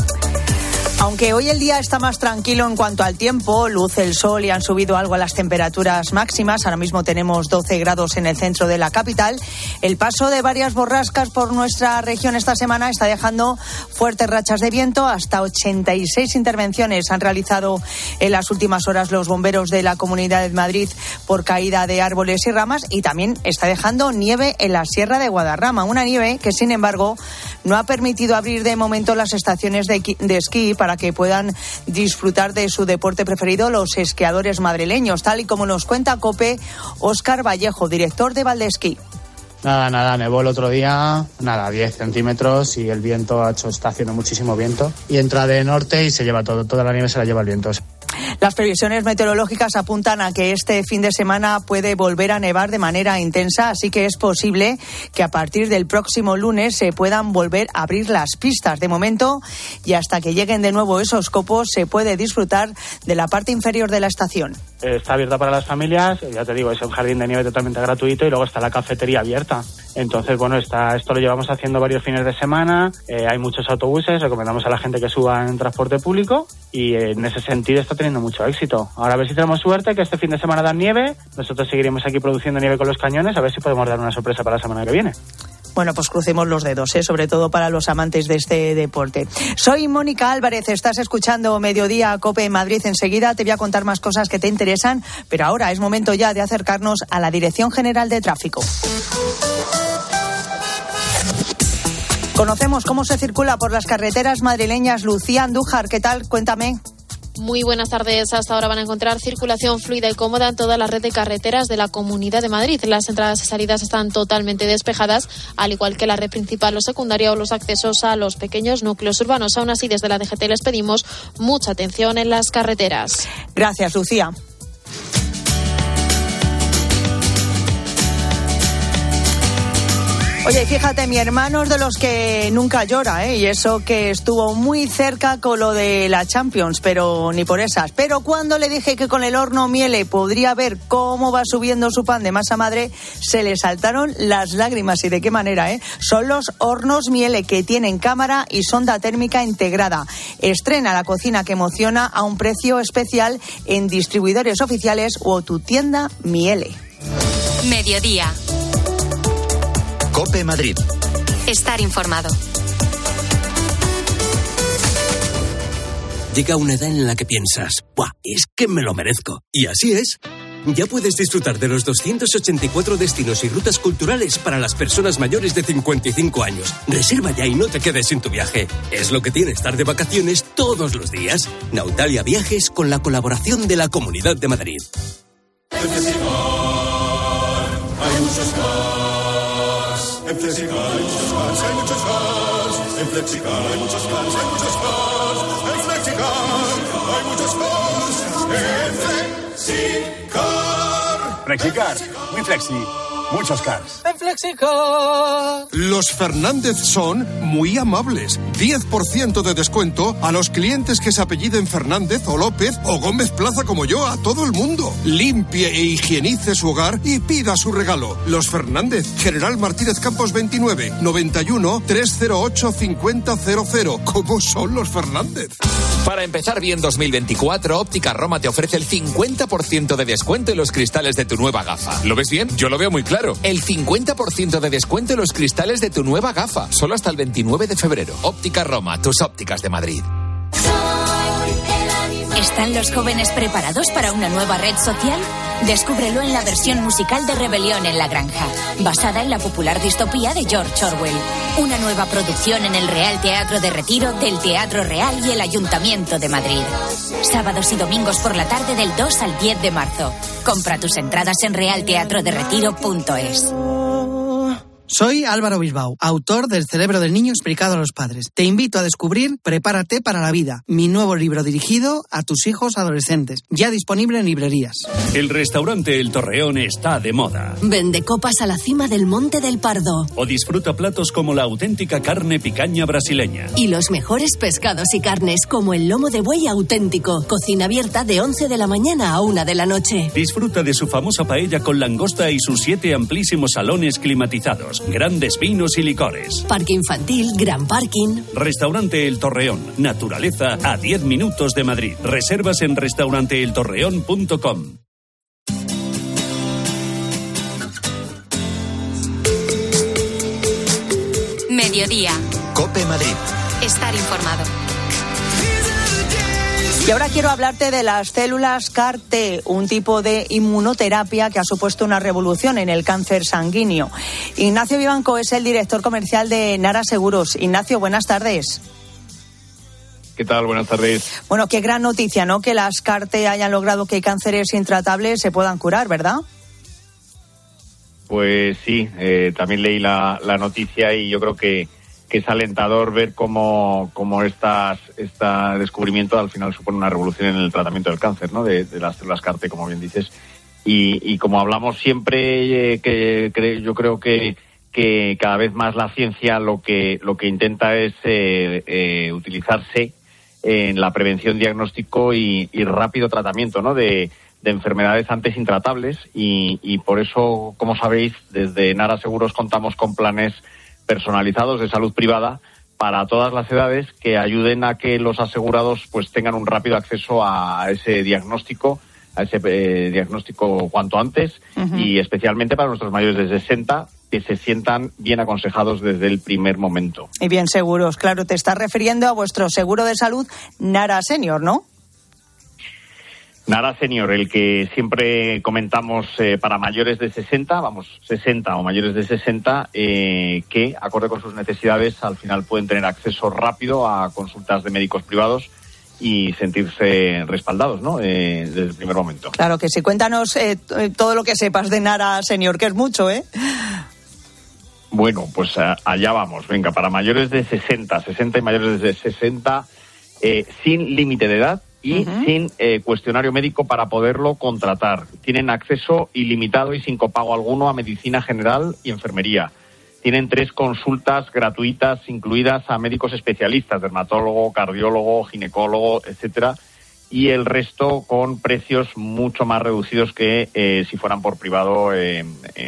Aunque hoy el día está más tranquilo en cuanto al tiempo, luce el sol y han subido algo las temperaturas máximas. Ahora mismo tenemos 12 grados en el centro de la capital. El paso de varias borrascas por nuestra región esta semana está dejando fuertes rachas de viento. Hasta 86 intervenciones han realizado en las últimas horas los bomberos de la Comunidad de Madrid por caída de árboles y ramas y también está dejando nieve en la Sierra de Guadarrama. Una nieve que, sin embargo, no ha permitido abrir de momento las estaciones de, de esquí para que puedan disfrutar de su deporte preferido los esquiadores madrileños, tal y como nos cuenta COPE Óscar Vallejo, director de Valdesquí. Nada, nada, nevó el otro día, nada, 10 centímetros y el viento ha hecho, está haciendo muchísimo viento. Y entra de norte y se lleva todo, toda la nieve se la lleva el viento. Las previsiones meteorológicas apuntan a que este fin de semana puede volver a nevar de manera intensa, así que es posible que a partir del próximo lunes se puedan volver a abrir las pistas. De momento, y hasta que lleguen de nuevo esos copos, se puede disfrutar de la parte inferior de la estación. Está abierta para las familias, ya te digo, es un jardín de nieve totalmente gratuito y luego está la cafetería abierta. Entonces, bueno, está, esto lo llevamos haciendo varios fines de semana, eh, hay muchos autobuses, recomendamos a la gente que suba en transporte público y eh, en ese sentido está teniendo mucho éxito. Ahora a ver si tenemos suerte, que este fin de semana dan nieve, nosotros seguiremos aquí produciendo nieve con los cañones, a ver si podemos dar una sorpresa para la semana que viene. Bueno, pues crucemos los dedos, ¿eh? sobre todo para los amantes de este deporte. Soy Mónica Álvarez, estás escuchando Mediodía Cope en Madrid. Enseguida te voy a contar más cosas que te interesan, pero ahora es momento ya de acercarnos a la Dirección General de Tráfico. Conocemos cómo se circula por las carreteras madrileñas. Lucía Andújar, ¿qué tal? Cuéntame. Muy buenas tardes. Hasta ahora van a encontrar circulación fluida y cómoda en toda la red de carreteras de la Comunidad de Madrid. Las entradas y salidas están totalmente despejadas, al igual que la red principal o secundaria o los accesos a los pequeños núcleos urbanos. Aún así, desde la DGT les pedimos mucha atención en las carreteras. Gracias, Lucía. Oye, fíjate, mi hermano es de los que nunca llora, ¿eh? Y eso que estuvo muy cerca con lo de la Champions, pero ni por esas. Pero cuando le dije que con el horno Miele podría ver cómo va subiendo su pan de masa madre, se le saltaron las lágrimas. ¿Y de qué manera, eh? Son los hornos Miele que tienen cámara y sonda térmica integrada. Estrena la cocina que emociona a un precio especial en distribuidores oficiales o tu tienda Miele. Mediodía. Cope Madrid. Estar informado. Llega una edad en la que piensas, ¡buah! Es que me lo merezco. Y así es. Ya puedes disfrutar de los 284 destinos y rutas culturales para las personas mayores de 55 años. Reserva ya y no te quedes sin tu viaje. Es lo que tiene estar de vacaciones todos los días. Nautalia Viajes con la colaboración de la Comunidad de Madrid. Hay. En Flexicar hay muchos cars, hay muchos cars. En Flexicar hay muchos cars, hay muchos cars. En Flexicar hay muchos cars. En Flexicar. Flexicar, muy flexi. Muchos cars. En Flexicar. Los Fernández son muy amables. 10% de descuento a los clientes que se apelliden Fernández o López o Gómez Plaza como yo, a todo el mundo. Limpie e higienice su hogar y pida su regalo. Los Fernández, General Martínez Campos 29, 91 308 5000. ¿Cómo son los Fernández? Para empezar bien 2024, Óptica Roma te ofrece el 50% de descuento en los cristales de tu nueva gafa. ¿Lo ves bien? Yo lo veo muy claro. El 50% de descuento en los cristales de tu nueva gafa. Solo hasta el 29 de febrero. Óptica Roma, tus ópticas de Madrid. ¿Están los jóvenes preparados para una nueva red social? Descúbrelo en la versión musical de Rebelión en la Granja, basada en la popular distopía de George Orwell. Una nueva producción en el Real Teatro de Retiro del Teatro Real y el Ayuntamiento de Madrid. Sábados y domingos por la tarde del 2 al 10 de marzo. Compra tus entradas en realteatroderetiro.es. Soy Álvaro Bisbao, autor del Cerebro del Niño explicado a los padres. Te invito a descubrir Prepárate para la vida, mi nuevo libro dirigido a tus hijos adolescentes, ya disponible en librerías. El restaurante El Torreón está de moda. Vende copas a la cima del Monte del Pardo. O disfruta platos como la auténtica carne picaña brasileña. Y los mejores pescados y carnes como el lomo de buey auténtico. Cocina abierta de 11 de la mañana a 1 de la noche. Disfruta de su famosa paella con langosta y sus siete amplísimos salones climatizados, grandes vinos y licores. Parque infantil, gran parking. Restaurante El Torreón. Naturaleza a 10 minutos de Madrid. Reservas en restauranteeltorreón.com. Mediodía. Cope Madrid. Estar informado. Y ahora quiero hablarte de las células CAR-T, un tipo de inmunoterapia que ha supuesto una revolución en el cáncer sanguíneo. Ignacio Vivanco es el director comercial de Nara Seguros. Ignacio, buenas tardes. ¿Qué tal? Buenas tardes. Bueno, qué gran noticia, ¿no? Que las CAR-T hayan logrado que cánceres intratables se puedan curar, ¿verdad? Pues sí, eh, también leí la, la noticia y yo creo que que es alentador ver cómo, cómo estas, este descubrimiento al final supone una revolución en el tratamiento del cáncer, ¿no? De, las células CAR-T, como bien dices. Y, y como hablamos siempre, eh, que, que, yo creo que, que cada vez más la ciencia lo que, lo que intenta es eh, eh, utilizarse en la prevención, diagnóstico y, y rápido tratamiento, ¿no? De, de enfermedades antes intratables y, y por eso, como sabéis, desde Nara Seguros contamos con planes personalizados de salud privada para todas las edades que ayuden a que los asegurados pues tengan un rápido acceso a ese diagnóstico a ese eh, diagnóstico cuanto antes uh -huh. y especialmente para nuestros mayores de 60 que se sientan bien aconsejados desde el primer momento. Y bien seguros, claro, te estás refiriendo a vuestro seguro de salud Nara Senior, ¿no? Nara Senior, el que siempre comentamos eh, para mayores de 60, vamos, 60 o mayores de 60, eh, que, acorde con sus necesidades, al final pueden tener acceso rápido a consultas de médicos privados y sentirse respaldados, ¿no? Eh, desde el primer momento. Claro que sí. Cuéntanos eh, todo lo que sepas de Nara Senior, que es mucho, ¿eh? Bueno, pues allá vamos. Venga, para mayores de 60, 60 y mayores de 60, eh, sin límite de edad, y uh -huh. sin eh, cuestionario médico para poderlo contratar. Tienen acceso ilimitado y sin copago alguno a medicina general y enfermería. Tienen tres consultas gratuitas incluidas a médicos especialistas, dermatólogo, cardiólogo, ginecólogo, etcétera, y el resto con precios mucho más reducidos que eh, si fueran por privado, eh,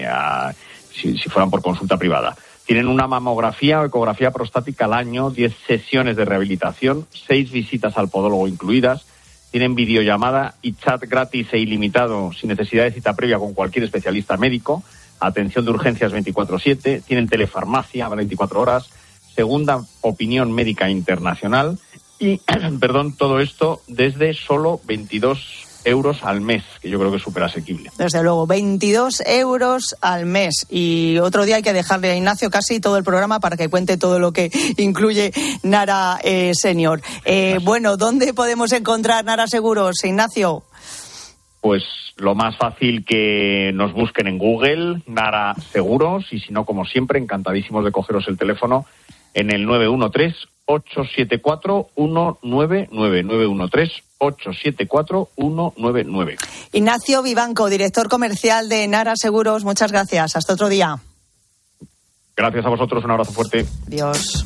a, si, si fueran por consulta privada. Tienen una mamografía o ecografía prostática al año, 10 sesiones de rehabilitación, 6 visitas al podólogo incluidas, tienen videollamada y chat gratis e ilimitado sin necesidad de cita previa con cualquier especialista médico, atención de urgencias 24/7, tienen telefarmacia 24 horas, segunda opinión médica internacional y, perdón, todo esto desde solo 22 euros al mes, que yo creo que es súper asequible. Desde luego, 22 euros al mes. Y otro día hay que dejarle a Ignacio casi todo el programa para que cuente todo lo que incluye Nara eh, Senior. Eh, bueno, ¿dónde podemos encontrar Nara Seguros, Ignacio? Pues lo más fácil que nos busquen en Google, Nara Seguros, y si no, como siempre, encantadísimos de cogeros el teléfono en el 874-199-913. 874-199. Ignacio Vivanco, director comercial de Nara Seguros, muchas gracias. Hasta otro día. Gracias a vosotros, un abrazo fuerte. Adiós.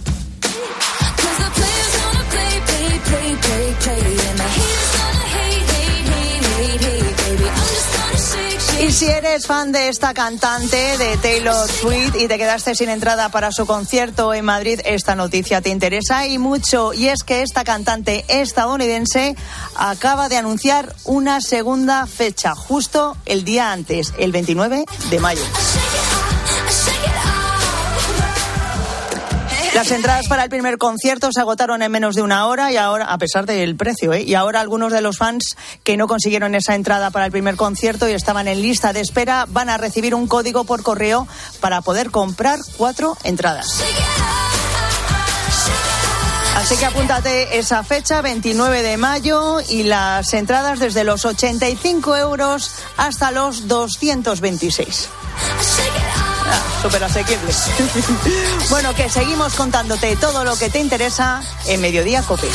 Y si eres fan de esta cantante, de Taylor Swift, y te quedaste sin entrada para su concierto en Madrid, esta noticia te interesa y mucho. Y es que esta cantante estadounidense acaba de anunciar una segunda fecha, justo el día antes, el 29 de mayo. Las entradas para el primer concierto se agotaron en menos de una hora y ahora, a pesar del precio, ¿eh? y ahora algunos de los fans que no consiguieron esa entrada para el primer concierto y estaban en lista de espera van a recibir un código por correo para poder comprar cuatro entradas. Así que apúntate esa fecha, 29 de mayo, y las entradas desde los 85 euros hasta los 226. Súper asequible. bueno, que seguimos contándote todo lo que te interesa en Mediodía Cope.